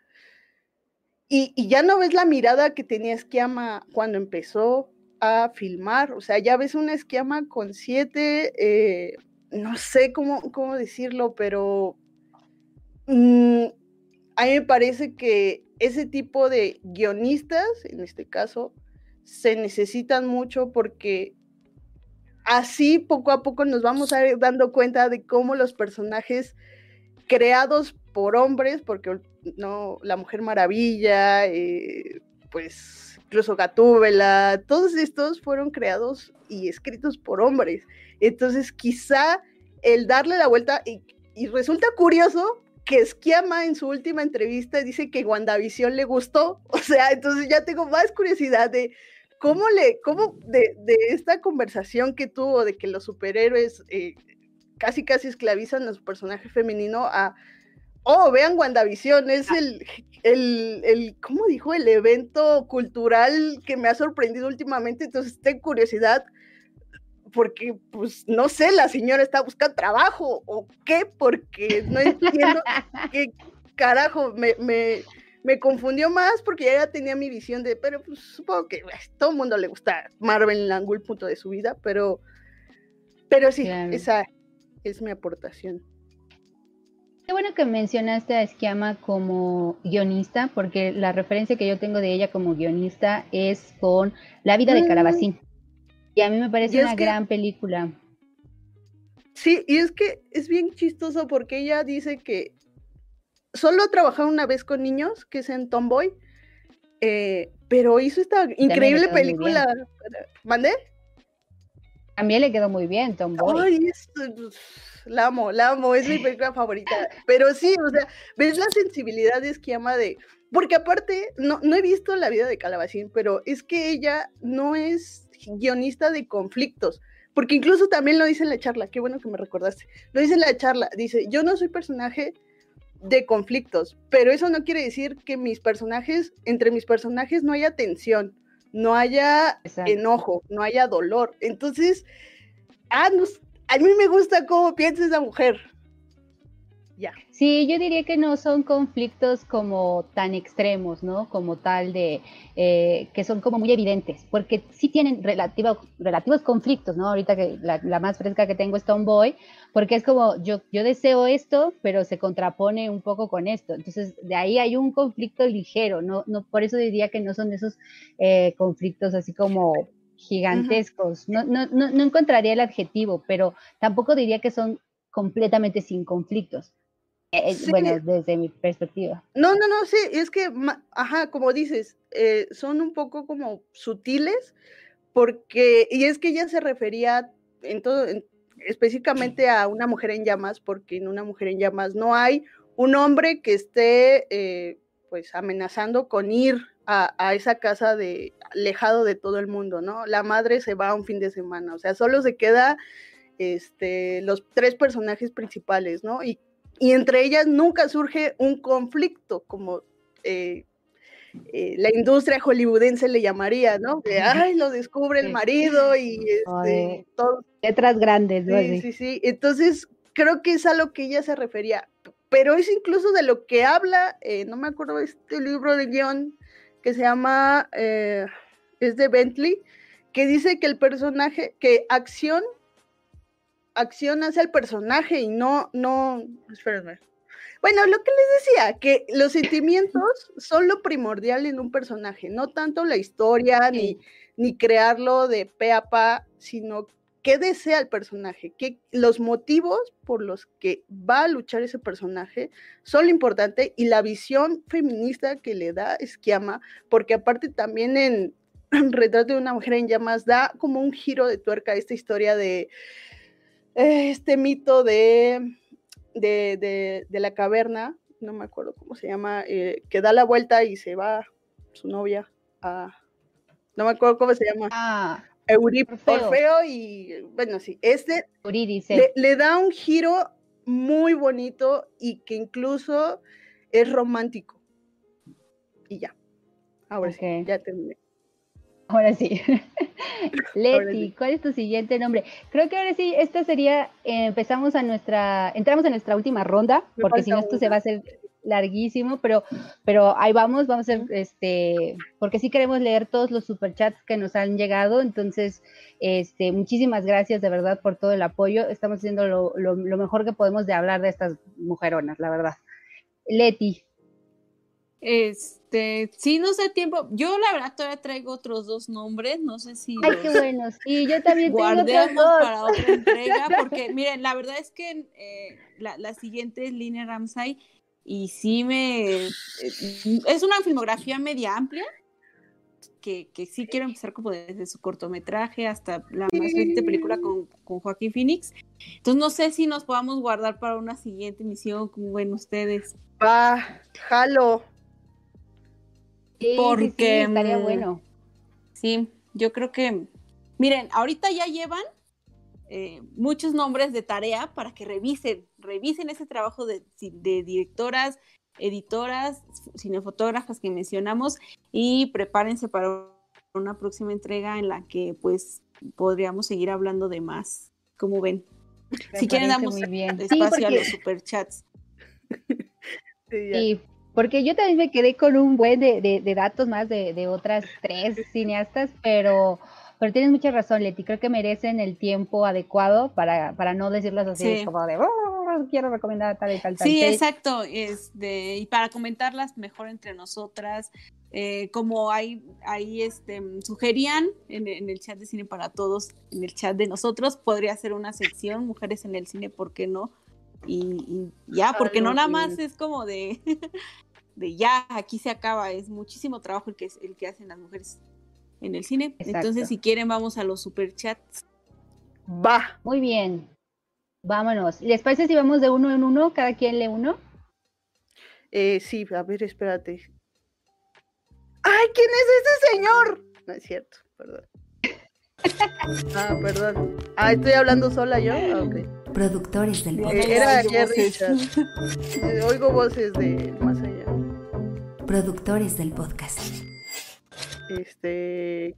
y, ya no ves la mirada que tenía Esquiama cuando empezó a filmar, o sea, ya ves una Esquiama con siete, eh, no sé cómo, cómo decirlo, pero mm, a mí me parece que ese tipo de guionistas, en este caso, se necesitan mucho porque así poco a poco nos vamos a ir dando cuenta de cómo los personajes creados por hombres, porque no, la Mujer Maravilla, eh, pues incluso Gatúbela, todos estos fueron creados y escritos por hombres. Entonces, quizá el darle la vuelta, y, resulta curioso que Esquiama en su última entrevista dice que WandaVision le gustó, o sea, entonces ya tengo más curiosidad de ¿Cómo le, cómo de, esta conversación que tuvo de que los superhéroes eh, casi casi esclavizan a su personaje femenino a, oh, vean WandaVision, es ah. el, el, el, ¿cómo dijo? El evento cultural que me ha sorprendido últimamente, entonces tengo curiosidad porque, pues, no sé, la señora está buscando trabajo o qué, porque no entiendo qué carajo me, me, me confundió más porque ya tenía mi visión de, pero pues supongo que a todo el mundo le gusta Marvel en algún punto de su vida, pero, pero sí, esa es mi aportación. Qué bueno que mencionaste a Esquiama como guionista, porque la referencia que yo tengo de ella como guionista es con La vida de mm. Calabacín. Y a mí me parece una gran película. Sí, y es que es bien chistoso porque ella dice que solo ha trabajado una vez con niños, que es en Tomboy, eh, pero hizo esta increíble película. ¿Mandé? También le quedó muy bien, Tomboy. Ay, la amo, la amo, es mi película favorita. Pero sí, o sea, ves la sensibilidad de Esquiama de. Porque aparte, no, no he visto la vida de Calabacín, pero es que ella no es guionista de conflictos. Porque incluso también lo dice en la charla, qué bueno que me recordaste. Lo dice en la charla, dice: Yo no soy personaje de conflictos, pero eso no quiere decir que mis personajes, entre mis personajes no haya tensión, no haya enojo, no haya dolor. Entonces, ah, a mí me gusta cómo piensa esa mujer. Ya. Sí, yo diría que no son conflictos como tan extremos, ¿no? Como tal de eh, que son como muy evidentes, porque sí tienen relativos conflictos, ¿no? Ahorita que la, la, más fresca que tengo es Tomboy, porque es como yo, yo deseo esto, pero se contrapone un poco con esto. Entonces, de ahí hay un conflicto ligero, ¿no? no por eso diría que no son esos eh, conflictos así como gigantescos. No, no, no, no encontraría el adjetivo, pero tampoco diría que son completamente sin conflictos. Eh, bueno, desde mi perspectiva. No, no, no, sí, es que, ajá, como dices, eh, son un poco como sutiles, porque, y es que ella se refería en todo, específicamente a una mujer en llamas, porque en una mujer en llamas no hay un hombre que esté, eh, pues, amenazando con ir a, a, esa casa de, alejado de todo el mundo, ¿no? La madre se va un fin de semana, o sea, solo se queda, este, los tres personajes principales, ¿no? Y y entre ellas nunca surge un conflicto, como eh, eh, la industria hollywoodense le llamaría, ¿no? Que, ay, lo descubre el marido y este, todo. Letras grandes, ¿no? Sí, sí, sí. Entonces, creo que es a lo que ella se refería. Pero es incluso de lo que habla, eh, no me acuerdo, este libro de guion que se llama, es de Bentley, que dice que el personaje, que acción acción hacia el personaje y no, no, espérenme. Bueno, lo que les decía, que los sentimientos son lo primordial en un personaje, no tanto la historia ni, ni crearlo de pe a pa, sino qué desea el personaje, que los motivos por los que va a luchar ese personaje son lo importante y la visión feminista que le da Esquiama, porque aparte también en Retrato de una mujer en llamas da como un giro de tuerca a esta historia de este mito de, de, la caverna, no me acuerdo cómo se llama, eh, que da la vuelta y se va su novia a... No me acuerdo cómo se llama. Ah, Orfeo. y bueno, sí, este le, le, da un giro muy bonito y que incluso es romántico. Y ya. Ahora sí, ya terminé. Ahora sí. Leti, ¿cuál es tu siguiente nombre? Creo que ahora sí, esta sería, eh, empezamos a nuestra, entramos a nuestra última ronda, porque si no esto se va a hacer larguísimo, pero, pero ahí vamos, vamos a hacer, este, porque sí queremos leer todos los superchats que nos han llegado, entonces, este, muchísimas gracias de verdad por todo el apoyo, estamos haciendo lo, lo, lo mejor que podemos de hablar de estas mujeronas, la verdad. Leti, este, sí, no sé tiempo. Yo la verdad todavía traigo otros dos nombres, no sé si. Ay, qué bueno, sí, yo también tengo para otra entrega, porque miren, la verdad es que eh, la, siguiente es Lina Ramsay y sí me. Eh, es una filmografía media amplia. Que, que, sí quiero empezar como desde su cortometraje hasta la más reciente película con, con, Joaquín Phoenix. Entonces no sé si nos podamos guardar para una siguiente emisión, como ven ustedes. Va, jalo porque estaría mm, bueno. Sí, yo creo que, miren, ahorita ya llevan eh, muchos nombres de tarea para que revisen, revisen ese trabajo de, directoras, editoras, cinefotógrafas que mencionamos y prepárense para una próxima entrega en la que pues podríamos seguir hablando de más, como ven. si quieren damos espacio a los superchats. Sí, porque yo también me quedé con un buen de, datos más de, otras tres cineastas, pero, pero tienes mucha razón, Leti. Creo que merecen el tiempo adecuado para, para no decirlas así como de oh, quiero recomendar tal y tal. tal sí, exacto. Este, y para comentarlas mejor entre nosotras. Eh, como hay, ahí este, sugerían en, el chat de Cine para Todos, en el chat de nosotros, podría ser una sección, Mujeres en el Cine, ¿por qué no? Y, ya, porque no nada más es como de de ya, aquí se acaba, es muchísimo trabajo el que, el que hacen las mujeres en el cine. Entonces, si quieren, vamos a los superchats. Va. Muy bien. Vámonos. ¿Les parece si vamos de uno en uno? ¿Cada quien lee uno? Eh, sí, a ver, espérate. ¡Ay, quién es ese señor! No es cierto, perdón. ah, perdón. Ah, estoy hablando sola yo. Ah, Productores del podcast. era eh, Oigo voces de más allá productores del podcast. Este,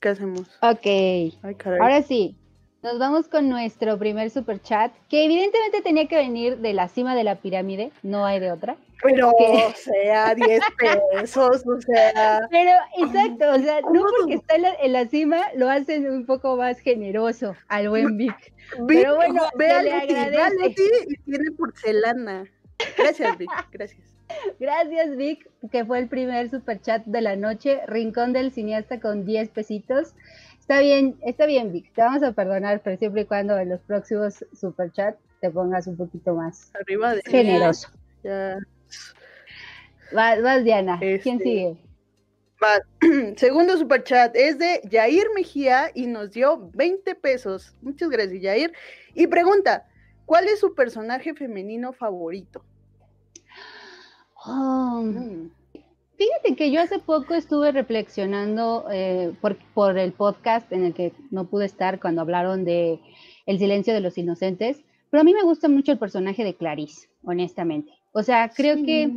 ¿qué, hacemos? Ok. Ahora sí, Nos vamos con nuestro primer super chat, que evidentemente tenía que venir de la cima de la pirámide, no hay de otra. Pero, o sea, 10 pesos, o sea. Pero, exacto, o sea, no porque está en la, cima, lo hacen un poco más generoso al buen Vic. Pero bueno, ve a Leti, y tiene porcelana. Gracias, Vic, gracias. Gracias, Vic, que fue el primer super chat de la noche. Rincón del cineasta con 10 pesitos. Está bien, está bien, Vic. Te vamos a perdonar, pero siempre y cuando en los próximos superchats te pongas un poquito más Arriba de generoso. Vas, Diana. ¿Quién este, sigue? Va. Segundo superchat es de Yair Mejía y nos dio 20 pesos. Muchas gracias, Yair. Y pregunta: ¿Cuál es su personaje femenino favorito? Oh, mm. Fíjate que yo hace poco estuve reflexionando eh, por, el podcast en el que no pude estar cuando hablaron de El silencio de los inocentes, pero a mí me gusta mucho el personaje de Clarice, honestamente. O sea, creo que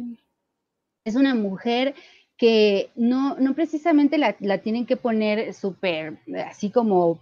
es una mujer que no, no precisamente la, tienen que poner súper, así como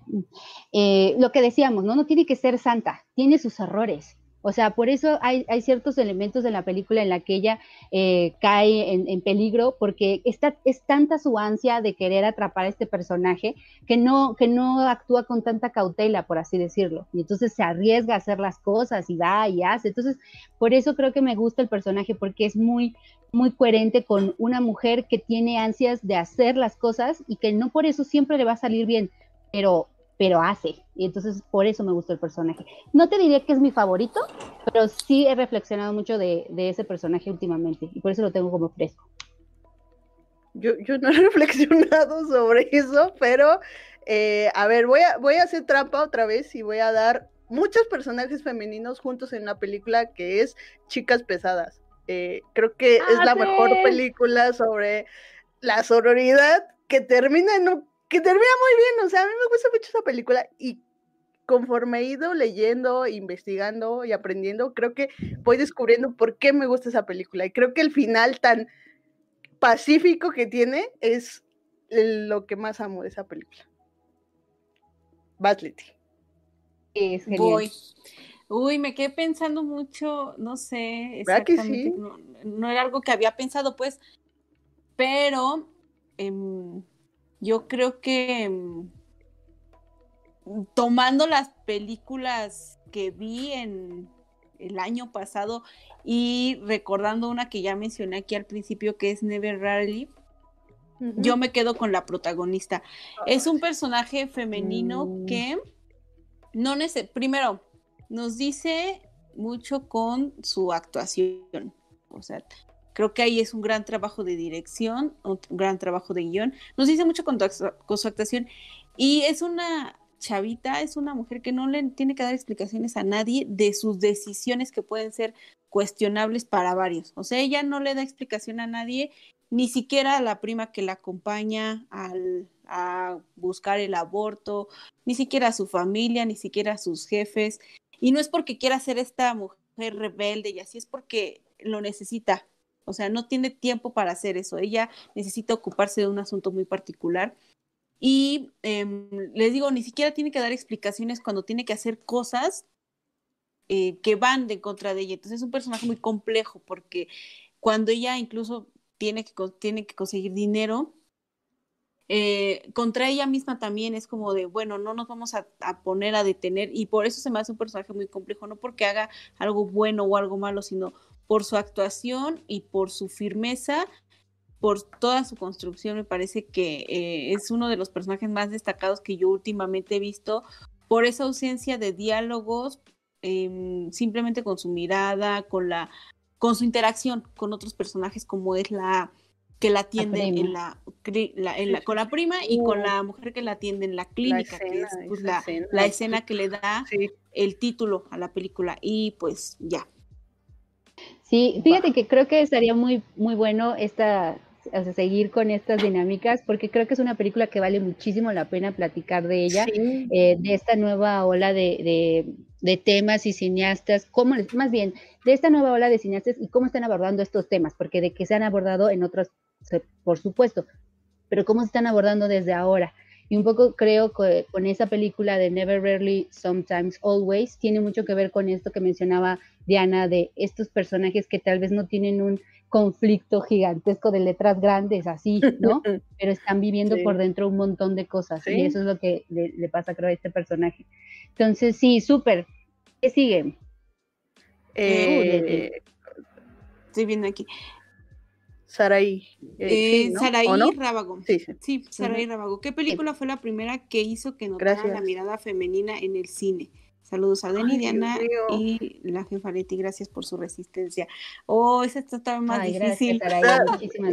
eh, lo que decíamos, ¿no? No tiene que ser santa, tiene sus errores, o sea, por eso hay, ciertos elementos de la película en la que ella eh, cae en, peligro, porque está, es tanta su ansia de querer atrapar a este personaje que no, que no actúa con tanta cautela, por así decirlo. Y entonces se arriesga a hacer las cosas y va y hace. Entonces, por eso creo que me gusta el personaje, porque es muy, muy coherente con una mujer que tiene ansias de hacer las cosas y que no por eso siempre le va a salir bien, pero pero hace. Y entonces por eso me gustó el personaje. No te diría que es mi favorito, pero sí he reflexionado mucho de, ese personaje últimamente y por eso lo tengo como fresco. Yo, yo no he reflexionado sobre eso, pero eh, a ver, voy a, voy a hacer trampa otra vez y voy a dar muchos personajes femeninos juntos en una película que es Chicas Pesadas. Eh, creo que es la mejor película sobre la sororidad que termina en un que termina muy bien, o sea, a mí me gusta mucho esa película y conforme he ido leyendo, investigando y aprendiendo, creo que voy descubriendo por qué me gusta esa película y creo que el final tan pacífico que tiene es lo que más amo de esa película. Baslety. Es Voy. Uy, me quedé pensando mucho, no sé, exactamente, no, era algo que había pensado, pues, pero em, yo creo que mm, tomando las películas que vi en el año pasado y recordando una que ya mencioné aquí al principio que es Never Rarely, yo me quedo con la protagonista. Es un personaje femenino mm. que no necesita, primero, nos dice mucho con su actuación. O sea, Creo que ahí es un gran trabajo de dirección, un gran trabajo de guion. Nos dice mucho con, su actuación. Y es una chavita, es una mujer que no le tiene que dar explicaciones a nadie de sus decisiones que pueden ser cuestionables para varios. O sea, ella no le da explicación a nadie, ni siquiera a la prima que la acompaña al, a buscar el aborto, ni siquiera a su familia, ni siquiera a sus jefes. Y no es porque quiera ser esta mujer rebelde y así, es porque lo necesita. O sea, no tiene tiempo para hacer eso. Ella necesita ocuparse de un asunto muy particular. Y em, les digo, ni siquiera tiene que dar explicaciones cuando tiene que hacer cosas eh, que van de contra de ella. Entonces es un personaje muy complejo porque cuando ella incluso tiene que, tiene que conseguir dinero, eh, contra ella misma también es como de, bueno, no nos vamos a, a, poner a detener y por eso se me hace un personaje muy complejo, no porque haga algo bueno o algo malo, sino por su actuación y por su firmeza, por toda su construcción, me parece que eh, es uno de los personajes más destacados que yo últimamente he visto, por esa ausencia de diálogos, em, simplemente con su mirada, con la con su interacción con otros personajes como es la que la atiende en, la, con la prima y con la mujer que la atiende en la clínica, que es pues, la, escena, que le da el título a la película. Y pues ya, Sí, fíjate que creo que estaría muy, muy bueno esta, seguir con estas dinámicas, porque creo que es una película que vale muchísimo la pena platicar de ella, eh, de esta nueva ola de, de, temas y cineastas, cómo, más bien, de esta nueva ola de cineastas y cómo están abordando estos temas, porque de que se han abordado en otros, por supuesto, pero cómo se están abordando desde ahora. Y un poco creo que con esa película de Never Rarely, Sometimes, Always, tiene mucho que ver con esto que mencionaba Diana, de estos personajes que tal vez no tienen un conflicto gigantesco de letras grandes, así, ¿no? Pero están viviendo por dentro un montón de cosas y eso es lo que le, pasa, creo, a este personaje. Entonces, sí, súper. ¿Qué sigue? Eh, estoy viendo aquí. Saraí. Eh, Saraí Rábago. Sí, sí. Saraí Rábago. ¿Qué película fue la primera que hizo que notara la mirada femenina en el cine? Saludos a Deni, Diana y la jefa Leti, gracias por su resistencia. Oh, esa está más difícil.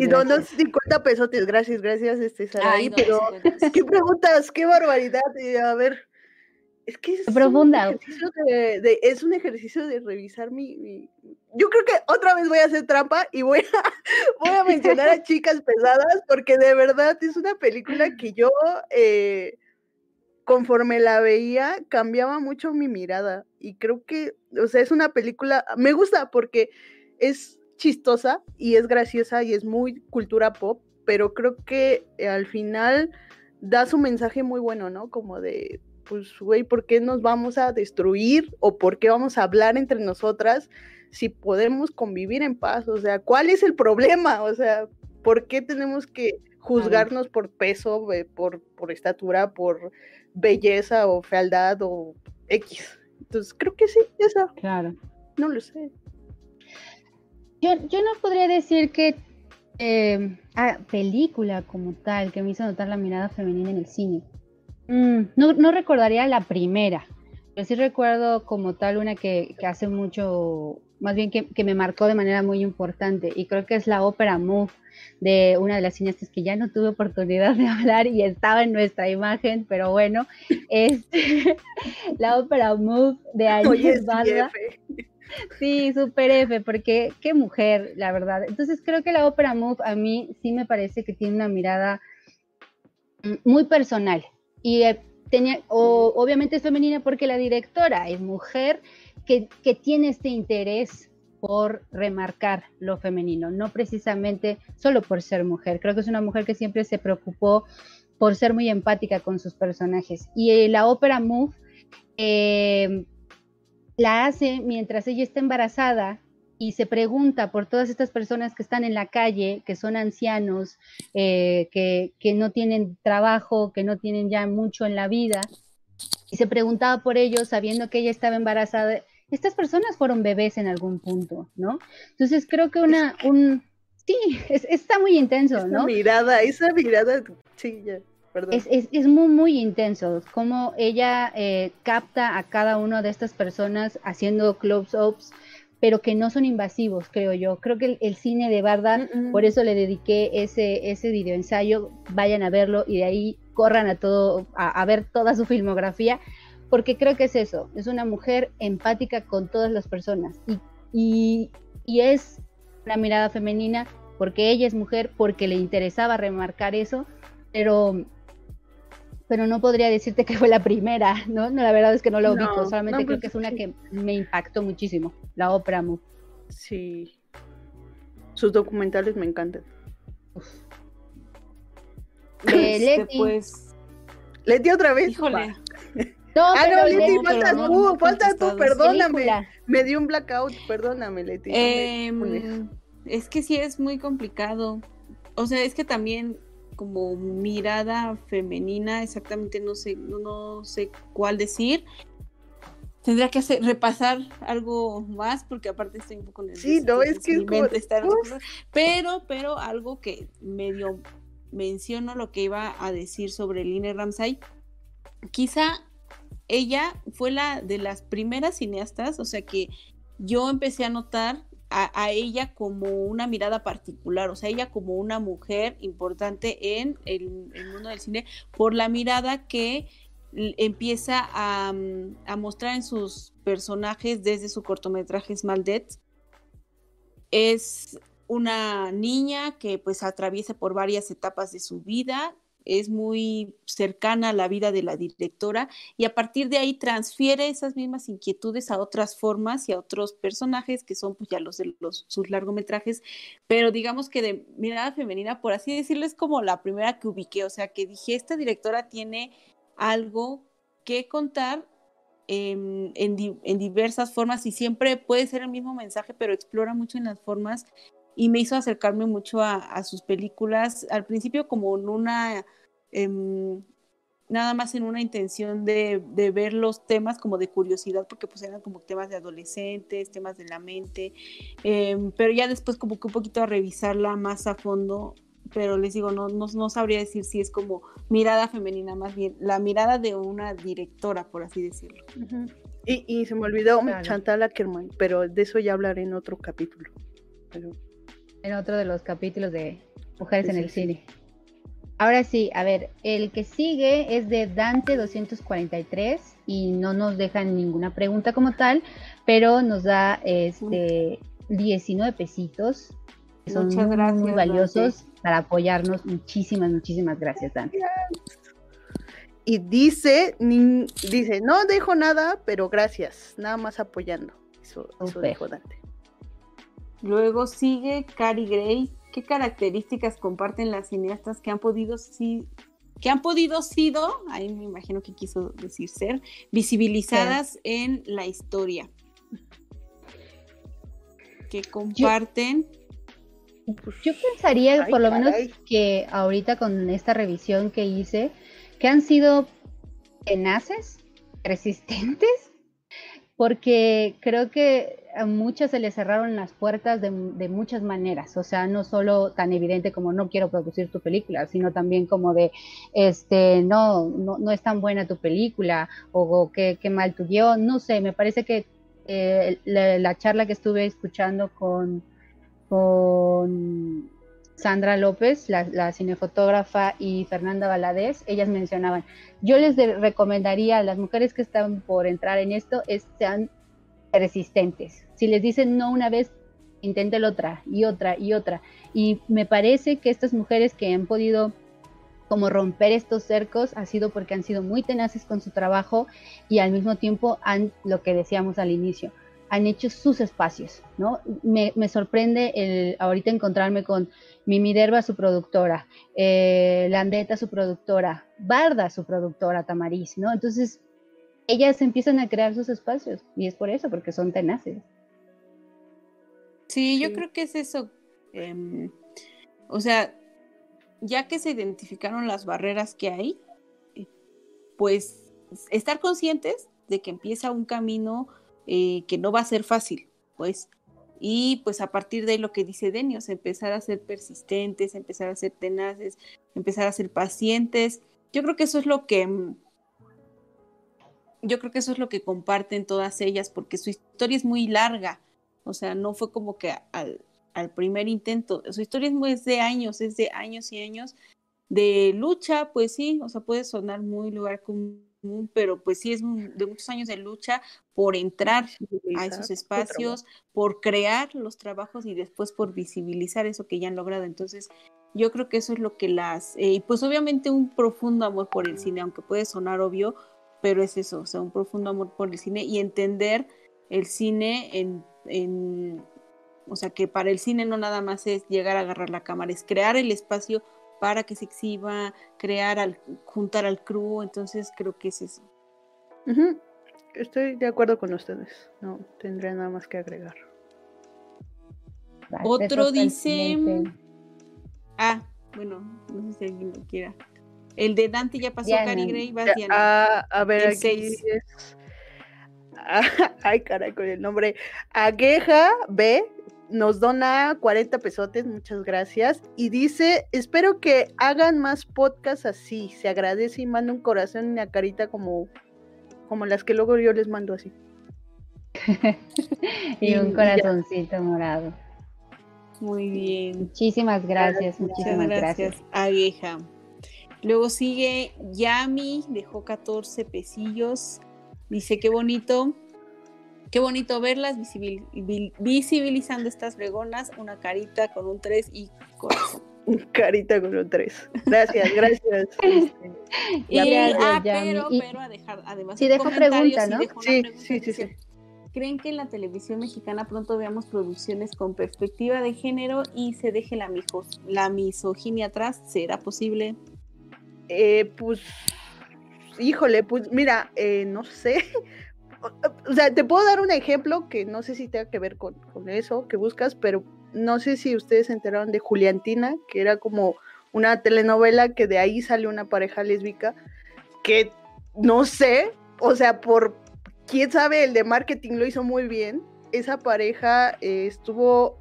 y donos 50 pesotes, gracias, gracias, este Saraí, pero qué preguntas, qué barbaridad. Eh, a ver, es que es profunda. Un ejercicio de, es un ejercicio de revisar mi, Yo creo que otra vez voy a hacer trampa y voy a, voy a mencionar a Chicas Pesadas porque de verdad es una película que yo, eh, conforme la veía, cambiaba mucho mi mirada. Y creo que, o sea, es una película, me gusta porque es chistosa y es graciosa y es muy cultura pop, pero creo que al final da su mensaje muy bueno, ¿no? Como de pues, güey, ¿por qué nos vamos a destruir o por qué vamos a hablar entre nosotras si podemos convivir en paz? O sea, ¿cuál es el problema? O sea, ¿por qué tenemos que juzgarnos por peso, por, por estatura, por belleza o fealdad o X? Entonces, creo que sí, esa. Claro. No lo sé. Yo, yo no podría decir que eh, ah, película como tal que me hizo notar la mirada femenina en el cine. Mm, no, no, recordaría la primera, pero sí recuerdo como tal una que, hace mucho, más bien que, me marcó de manera muy importante y creo que es la ópera Move de una de las cineastas que ya no tuve oportunidad de hablar y estaba en nuestra imagen, pero bueno, es la ópera Move de Agnès Balda. Sí, super F, porque qué mujer, la verdad. Entonces creo que la ópera Move a mí sí me parece que tiene una mirada mm, muy personal, y eh, tenía, obviamente es femenina porque la directora es mujer que, tiene este interés por remarcar lo femenino, no precisamente solo por ser mujer. Creo que es una mujer que siempre se preocupó por ser muy empática con sus personajes. Y eh, la ópera Move eh, la hace mientras ella está embarazada y se pregunta por todas estas personas que están en la calle, que son ancianos, eh, que, no tienen trabajo, que no tienen ya mucho en la vida, y se preguntaba por ellos sabiendo que ella estaba embarazada. Estas personas fueron bebés en algún punto, ¿no? Entonces creo que una, un, sí, está muy intenso, esa ¿no? mirada, esa mirada, sí, ya. Perdón. Es, es, muy, muy intenso, como ella eh, capta a cada una de estas personas haciendo close-ups, pero que no son invasivos, creo yo. Creo que el, cine de Barda, por eso le dediqué ese, ese video ensayo, vayan a verlo y de ahí corran a todo, a, ver toda su filmografía, porque creo que es eso, es una mujer empática con todas las personas y, y es una mirada femenina porque ella es mujer, porque le interesaba remarcar eso, pero pero no podría decirte que fue la primera, ¿no? no la verdad es que no la ubico, solamente creo pues que es una que me impactó muchísimo, la ópera Mu. Sí. Sus documentales me encantan. De Leti. Pues... Leti otra vez. Híjole. No, ah, no, Leti, faltas tú, faltas tú, perdóname. Me dio un blackout, perdóname, Leti. Em, es que sí es muy complicado. O sea, es que también como mirada femenina, exactamente no sé, no, sé cuál decir. Tendría que hacer, repasar algo más, porque aparte estoy un poco nerviosa. Sí, no, es que pero, pero algo que medio menciono lo que iba a decir sobre Lina Ramsay. Quizá ella fue la de las primeras cineastas, o sea que yo empecé a notar a, ella como una mirada particular, o sea, ella como una mujer importante en el, mundo del cine por la mirada que empieza mm, a, mostrar en sus personajes desde su cortometraje Small Es una niña que pues atraviesa por varias etapas de su vida, es muy cercana a la vida de la directora y a partir de ahí transfiere esas mismas inquietudes a otras formas y a otros personajes que son pues ya los de los, sus largometrajes, pero digamos que de mirada femenina, por así decirlo, es como la primera que ubiqué, o sea, que dije, esta directora tiene algo que contar en, en, diversas formas y siempre puede ser el mismo mensaje, pero explora mucho en las formas y me hizo acercarme mucho a, sus películas, al principio como en una, em, nada más en una intención de, ver los temas como de curiosidad, porque pues eran como temas de adolescentes, temas de la mente, em, pero ya después como que un poquito a revisarla más a fondo, pero les digo, no, no, sabría decir si es como mirada femenina, más bien la mirada de una directora, por así decirlo. y, se me olvidó Chantal Ackerman, pero de eso ya hablaré en otro capítulo. Pero en otro de los capítulos de Mujeres en el Cine. Ahora sí, a ver, el que sigue es de Dante 243 y no nos dejan ninguna pregunta como tal, pero nos da este 19 pesitos, que son muy, valiosos para apoyarnos. Muchísimas, muchísimas gracias, Dante. Y dice, dice, no dejo nada, pero gracias, nada más apoyando. Eso, eso dijo Dante. Luego sigue Cary Gray. ¿Qué características comparten las cineastas que han podido sí, que han podido sido, ahí me imagino que quiso decir ser, visibilizadas en la historia? Que comparten. Yo, pensaría, por lo menos, que ahorita con esta revisión que hice, que han sido tenaces, resistentes, porque creo que muchas se les cerraron las puertas de, muchas maneras, o sea, no solo tan evidente como no quiero producir tu película, sino también como de, este, no, no, es tan buena tu película, o, qué, mal tu guion, no sé, me parece que eh, la, charla que estuve escuchando con, con Sandra López, la, cinefotógrafa, y Fernanda Valadez, ellas mencionaban, yo les recomendaría a las mujeres que están por entrar en esto, es, sean resistentes. Si les dicen no una vez, inténtelo otra y otra y otra. Y me parece que estas mujeres que han podido como romper estos cercos ha sido porque han sido muy tenaces con su trabajo y al mismo tiempo han, lo que decíamos al inicio, han hecho sus espacios, ¿no? Me, sorprende el, ahorita encontrarme con Mimi Derba, su productora, eh, Landeta, su productora, Barda, su productora, Tamariz, ¿no? Entonces, ellas empiezan a crear sus espacios y es por eso, porque son tenaces. Sí, yo creo que es eso. Em, o sea, ya que se identificaron las barreras que hay, eh, pues estar conscientes de que empieza un camino eh, que no va a ser fácil, pues. Y pues a partir de lo que dice Denios, empezar a ser persistentes, empezar a ser tenaces, empezar a ser pacientes. Yo creo que eso es lo que mm, yo creo que eso es lo que comparten todas ellas, porque su historia es muy larga, o sea, no fue como que al, primer intento, su historia es, de años, es de años y años de lucha, pues sí, o sea, puede sonar muy lugar común, pero pues sí es de muchos años de lucha por entrar a esos espacios, por crear los trabajos y después por visibilizar eso que ya han logrado. Entonces, yo creo que eso es lo que las, eh, y pues obviamente un profundo amor por el cine, aunque puede sonar obvio, pero es eso, o sea, un profundo amor por el cine y entender el cine en, o sea, que para el cine no nada más es llegar a agarrar la cámara, es crear el espacio para que se exhiba, crear, al, juntar al crew, entonces creo que es eso. Estoy de acuerdo con ustedes, no tendría nada más que agregar. Otro dice... Ah, bueno, no sé si alguien lo quiera. El de Dante ya pasó, Cari Gray, va a, a ver, aquí Ay, caray, con el nombre. Agueja B nos dona 40 pesotes, muchas gracias. Y dice, espero que hagan más podcasts así. Se agradece y manda un corazón y una carita como, como las que luego yo les mando así. y, un corazoncito morado. Muy bien. Muchísimas gracias, muchísimas gracias. gracias. Agueja. Luego sigue Yami, dejó 14 pesillos. Dice, qué bonito, qué bonito verlas visibilizando estas fregonas, una carita con un 3 y corazón. Carita con un 3. Gracias, gracias. Este, y, ah, pero, pero a dejar, además, sí, dejo pregunta, ¿no? Sí, sí, sí, sí. ¿Creen que en la televisión mexicana pronto veamos producciones con perspectiva de género y se deje la, la misoginia atrás? ¿Será posible? Eh, pues, híjole, pues mira, eh, no sé. O sea, te puedo dar un ejemplo que no sé si tenga que ver con, con eso que buscas, pero no sé si ustedes se enteraron de Juliantina, que era como una telenovela que de ahí sale una pareja lésbica, que no sé, o sea, por quién sabe, el de marketing lo hizo muy bien. Esa pareja eh, estuvo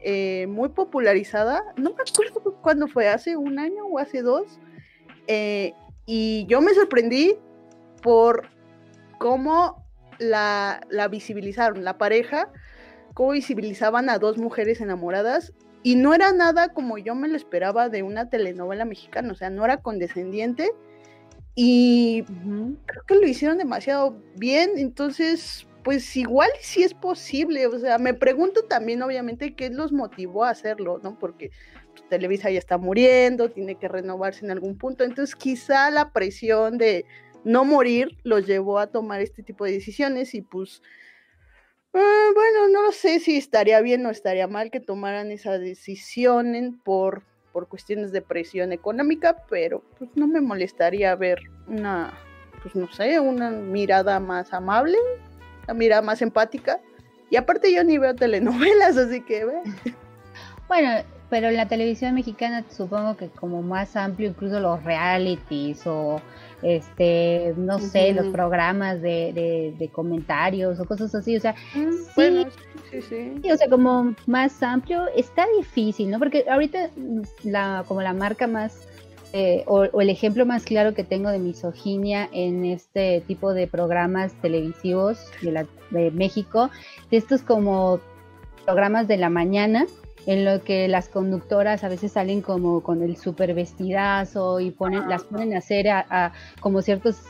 eh, muy popularizada. No me acuerdo cuándo fue, hace un año o hace dos. Eh, y yo me sorprendí por cómo la, la, visibilizaron, la pareja, cómo visibilizaban a dos mujeres enamoradas. Y no era nada como yo me lo esperaba de una telenovela mexicana, o sea, no era condescendiente y creo que lo hicieron demasiado bien, entonces, pues igual sí es posible, o sea, me pregunto también obviamente qué los motivó a hacerlo, ¿no? Porque Televisa ya está muriendo, tiene que renovarse en algún punto, entonces quizá la presión de no morir los llevó a tomar este tipo de decisiones y pues, ah, bueno, no sé si estaría bien o estaría mal que tomaran esa decisión por por cuestiones de presión económica, pero pues no me molestaría ver una, pues no sé, una mirada más amable, una mirada más empática. Y aparte yo ni veo telenovelas, así que... Bueno, pero en la televisión mexicana supongo que como más amplio, incluso los realities o este, no sé, los programas de, de, comentarios o cosas así, o sea, mm, sí, sí, sí, o sea, como más amplio, está difícil, ¿no? Porque ahorita la, como la marca más, eh, o, el ejemplo más claro que tengo de misoginia en este tipo de programas televisivos de, la, de México, de estos como programas de la mañana, en lo que las conductoras a veces salen como con el super vestidazo y ponen, las ponen a hacer a, como ciertos,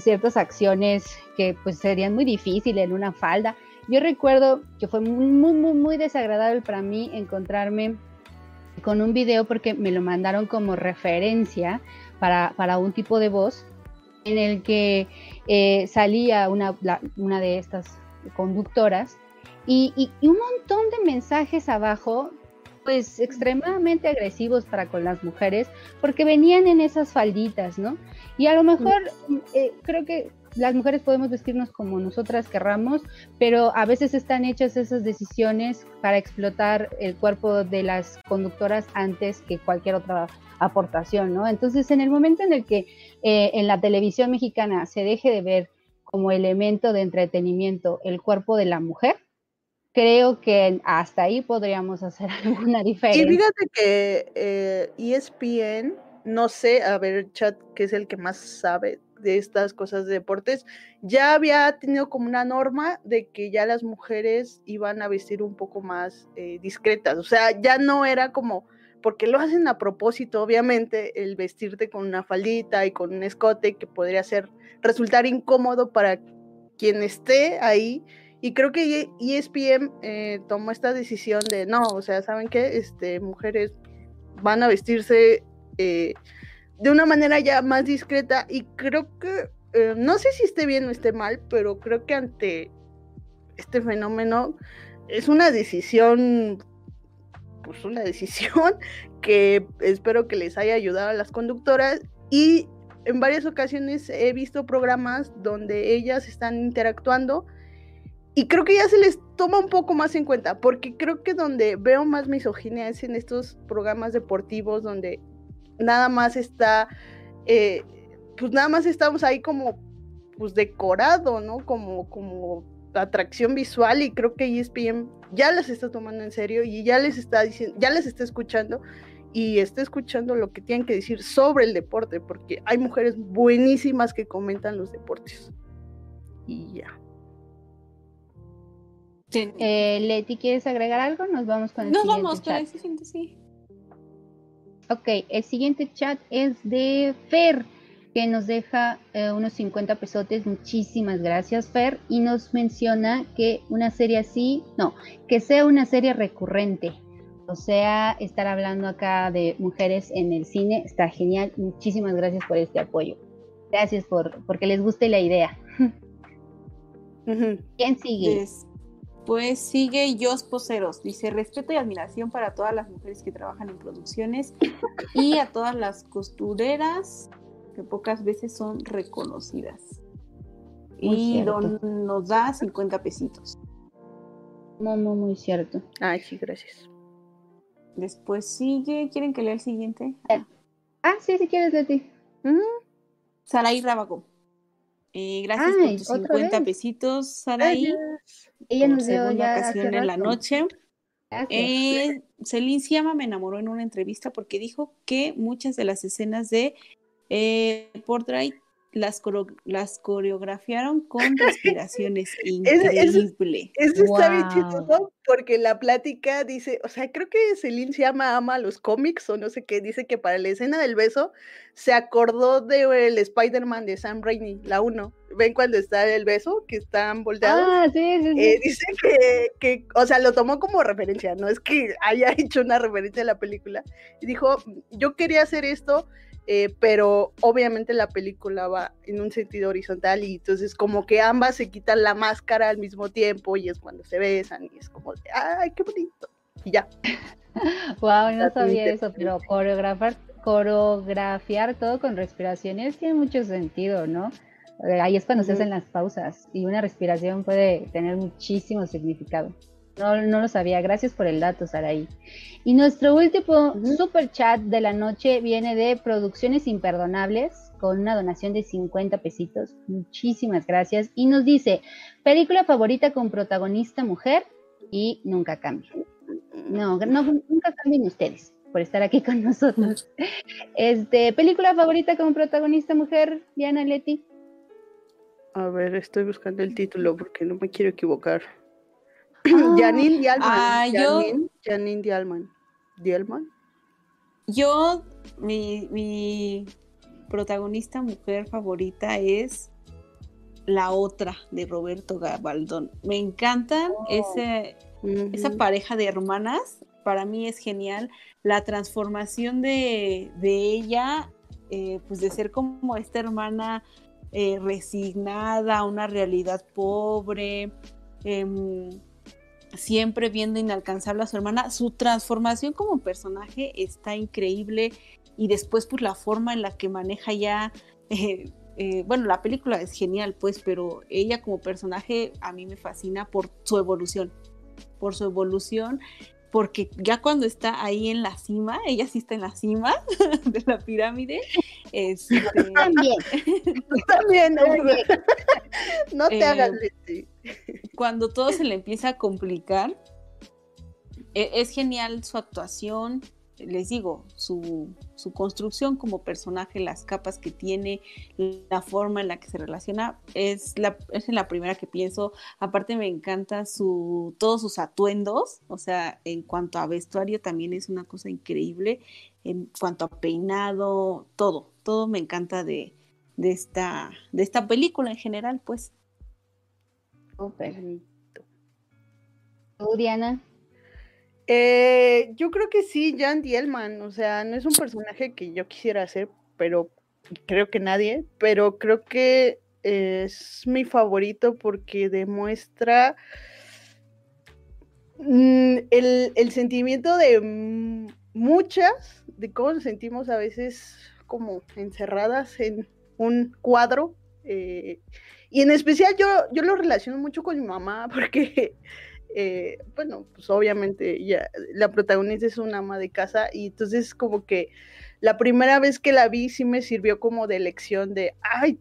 ciertas acciones que pues serían muy difíciles en una falda. Yo recuerdo que fue muy, muy, muy desagradable para mí encontrarme con un video porque me lo mandaron como referencia para, para un tipo de voz en el que eh, salía una, una de estas conductoras y, un montón de mensajes abajo, pues extremadamente agresivos para con las mujeres, porque venían en esas falditas, ¿no? Y a lo mejor eh, creo que las mujeres podemos vestirnos como nosotras querramos, pero a veces están hechas esas decisiones para explotar el cuerpo de las conductoras antes que cualquier otra aportación, ¿no? Entonces, en el momento en el que eh, en la televisión mexicana se deje de ver como elemento de entretenimiento el cuerpo de la mujer, creo que hasta ahí podríamos hacer alguna diferencia. Y fíjate que ESPN, eh, e no sé, a ver, chat, que es el que más sabe de estas cosas de deportes, ya había tenido como una norma de que ya las mujeres iban a vestir un poco más eh, discretas, o sea, ya no era como, porque lo hacen a propósito, obviamente, el vestirte con una faldita y con un escote que podría ser, resultar incómodo para quien esté ahí, y creo que ESPN e eh, tomó esta decisión de no, o sea, ¿saben qué? Este, mujeres van a vestirse eh, de una manera ya más discreta y creo que, eh, no sé si esté bien o esté mal, pero creo que ante este fenómeno es una decisión, pues una decisión que espero que les haya ayudado a las conductoras y en varias ocasiones he visto programas donde ellas están interactuando y creo que ya se les toma un poco más en cuenta, porque creo que donde veo más misoginia es en estos programas deportivos donde nada más está, eh, pues nada más estamos ahí como, pues decorado, ¿no? Como, como atracción visual y creo que ESPN ya las está tomando en serio y ya les está diciendo, ya les está escuchando y está escuchando lo que tienen que decir sobre el deporte, porque hay mujeres buenísimas que comentan los deportes. Y ya. Eh, Leti, ¿quieres agregar algo? Nos vamos con el Nos siguiente vamos chat. con el sí. Ok, el siguiente chat es de Fer, que nos deja eh, unos 50 pesotes. Muchísimas gracias, Fer. Y nos menciona que una serie así, no, que sea una serie recurrente. O sea, estar hablando acá de mujeres en el cine está genial. Muchísimas gracias por este apoyo. Gracias por porque les guste la idea. ¿Quién sigue? Pues sigue Jos Poseros. Dice, respeto y admiración para todas las mujeres que trabajan en producciones y a todas las costureras que pocas veces son reconocidas. y nos da 50 pesitos. Muy, muy, muy cierto. Ay, sí, gracias. Después sigue, ¿quieren que lea el siguiente? Ah, sí, si quieres, Leti. Uh Saraí Rabago. Eh, gracias por tus 50 pesitos, Saraí. Ella nos dio ya ocasión en la noche. Eh, Celine Siama me enamoró en una entrevista porque dijo que muchas de las escenas de eh, Portrait las, las coreografiaron con respiraciones. Increíble. Eso, está bien chistoso porque la plática dice, o sea, creo que Celine se llama ama los cómics o no sé qué, dice que para la escena del beso se acordó del Spider-Man de Sam Raimi, la 1. ¿Ven cuando está el beso? Que están volteados. Ah, sí, sí, eh, dice que, que, o sea, lo tomó como referencia, no es que haya hecho una referencia a la película. Y dijo, yo quería hacer esto eh, pero obviamente la película va en un sentido horizontal y entonces como que ambas se quitan la máscara al mismo tiempo y es cuando se besan y es como, ay, qué bonito. Y ya. wow, no sabía eso, pero coreografar, coreografiar todo con respiraciones tiene mucho sentido, ¿no? Eh, ahí es cuando se hacen las pausas y una respiración puede tener muchísimo significado. No, no lo sabía. Gracias por el dato, Saraí. Y nuestro último super chat de la noche viene de Producciones Imperdonables con una donación de 50 pesitos. Muchísimas gracias. Y nos dice, película favorita con protagonista mujer y nunca cambia. No, nunca cambien ustedes por estar aquí con nosotros. Este, película favorita con protagonista mujer, Diana Leti. A ver, estoy buscando el título porque no me quiero equivocar. Janine Dialman. Ah, Janine, Janine Dialman. Dialman. Yo, mi, mi protagonista mujer favorita es la otra de Roberto Gabaldón. Me encantan oh. ese, esa pareja de hermanas. Para mí es genial. La transformación de, de ella, eh, pues de ser como esta hermana eh, resignada a una realidad pobre. Em, siempre viendo inalcanzable a su hermana. Su transformación como personaje está increíble y después pues la forma en la que maneja ya, eh, eh, bueno, la película es genial pues, pero ella como personaje a mí me fascina por su evolución, por su evolución porque ya cuando está ahí en la cima, ella sí está en la cima de la pirámide. Este, también. también, no te hagas eh, Cuando todo se le empieza a complicar, e, es genial su actuación, les digo, su, construcción como personaje, las capas que tiene, la forma en la que se relaciona, es la, es la primera que pienso. Aparte me encanta su, todos sus atuendos, o sea, en cuanto a vestuario también es una cosa increíble, en cuanto a peinado, todo, todo me encanta de, de, esta, de esta película en general, pues. Oh, ¿Tú? Eh, yo creo que sí, Jan Dielman, o sea, no es un personaje que yo quisiera hacer, pero creo que nadie, pero creo que es mi favorito porque demuestra mm, el, sentimiento de muchas, de cómo nos sentimos a veces como encerradas en un cuadro. Eh, y en especial yo, yo lo relaciono mucho con mi mamá porque eh, bueno, pues obviamente ya la protagonista es una ama de casa y entonces como que la primera vez que la vi sí me sirvió como de lección de, ay,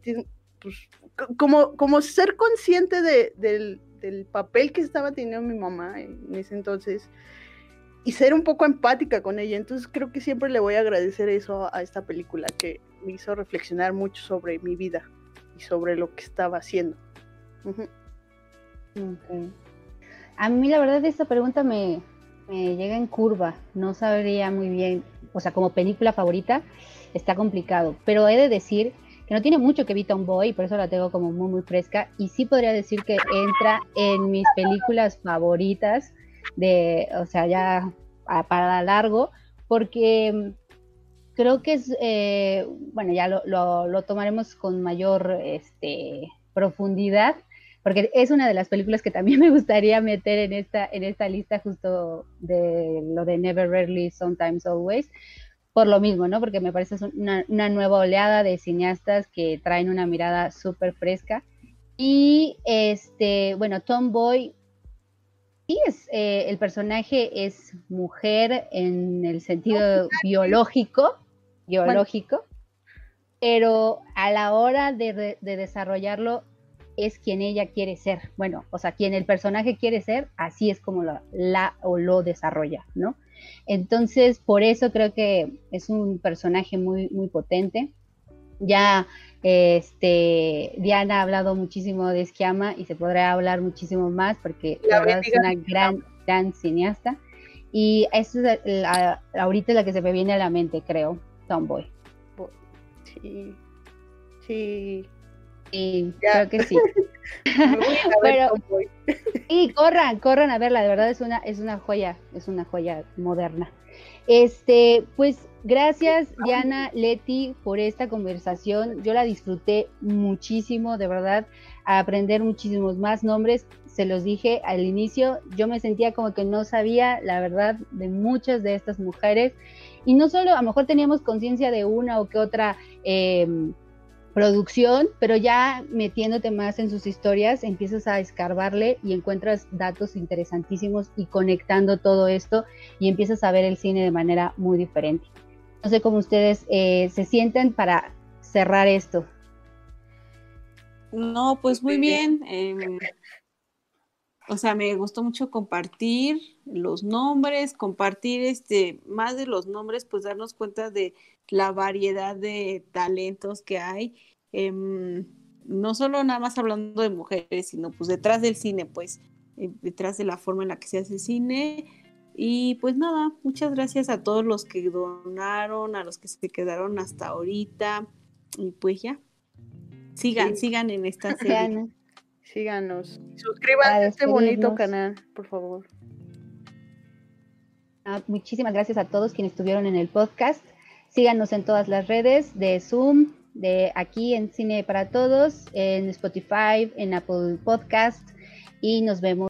pues como, como ser consciente de, del, del, papel que estaba teniendo mi mamá en ese entonces y ser un poco empática con ella. Entonces creo que siempre le voy a agradecer eso a esta película que me hizo reflexionar mucho sobre mi vida y sobre lo que estaba haciendo. A mí la verdad esta pregunta me, llega en curva, no sabría muy bien, o sea, como película favorita está complicado, pero he de decir que no tiene mucho que Vita un Boy, por eso la tengo como muy muy fresca. Y sí podría decir que entra en mis películas favoritas de, o sea, ya para largo, porque creo que es, eh, bueno, ya lo, tomaremos con mayor este, profundidad, porque es una de las películas que también me gustaría meter en esta, en esta lista justo de lo de Never Rarely, Sometimes Always, por lo mismo, ¿no? Porque me parece una, una nueva oleada de cineastas que traen una mirada súper fresca. Y este, bueno, Tomboy, sí es, eh, el personaje es mujer en el sentido biológico, biológico, pero a la hora de, de desarrollarlo es quien ella quiere ser. Bueno, o sea, quien el personaje quiere ser, así es como la o lo desarrolla, ¿no? Entonces, por eso creo que es un personaje muy, muy potente. Ya este, Diana ha hablado muchísimo de Esquiama y se podrá hablar muchísimo más porque la, verdad es una gran, gran cineasta. Y eso es ahorita la que se me viene a la mente, creo, Tomboy. Sí, sí. Sí, creo que sí. Pero, y corran, corran a verla, de verdad es una, es una joya, es una joya moderna. Este, pues gracias Diana, Leti, por esta conversación. Yo la disfruté muchísimo, de verdad, a aprender muchísimos más nombres. Se los dije al inicio, yo me sentía como que no sabía la verdad de muchas de estas mujeres. Y no solo, a lo mejor teníamos conciencia de una o que otra eh, producción, pero ya metiéndote más en sus historias, empiezas a escarbarle y encuentras datos interesantísimos y conectando todo esto y empiezas a ver el cine de manera muy diferente. No sé cómo ustedes eh, se sienten para cerrar esto. No, pues muy bien. Em, o sea, me gustó mucho compartir los nombres, compartir este, más de los nombres, pues darnos cuenta de la variedad de talentos que hay, em, no solo nada más hablando de mujeres, sino pues detrás del cine, pues eh, detrás de la forma en la que se hace cine. Y pues nada, muchas gracias a todos los que donaron, a los que se quedaron hasta ahorita. Y pues ya, sigan, sigan en esta serie. Síganos. Suscríbanse a este bonito canal, por favor. Ah, muchísimas gracias a todos quienes estuvieron en el podcast. Síganos en todas las redes de Zoom, de aquí en Cine para Todos, en Spotify, en Apple Podcast y nos vemos.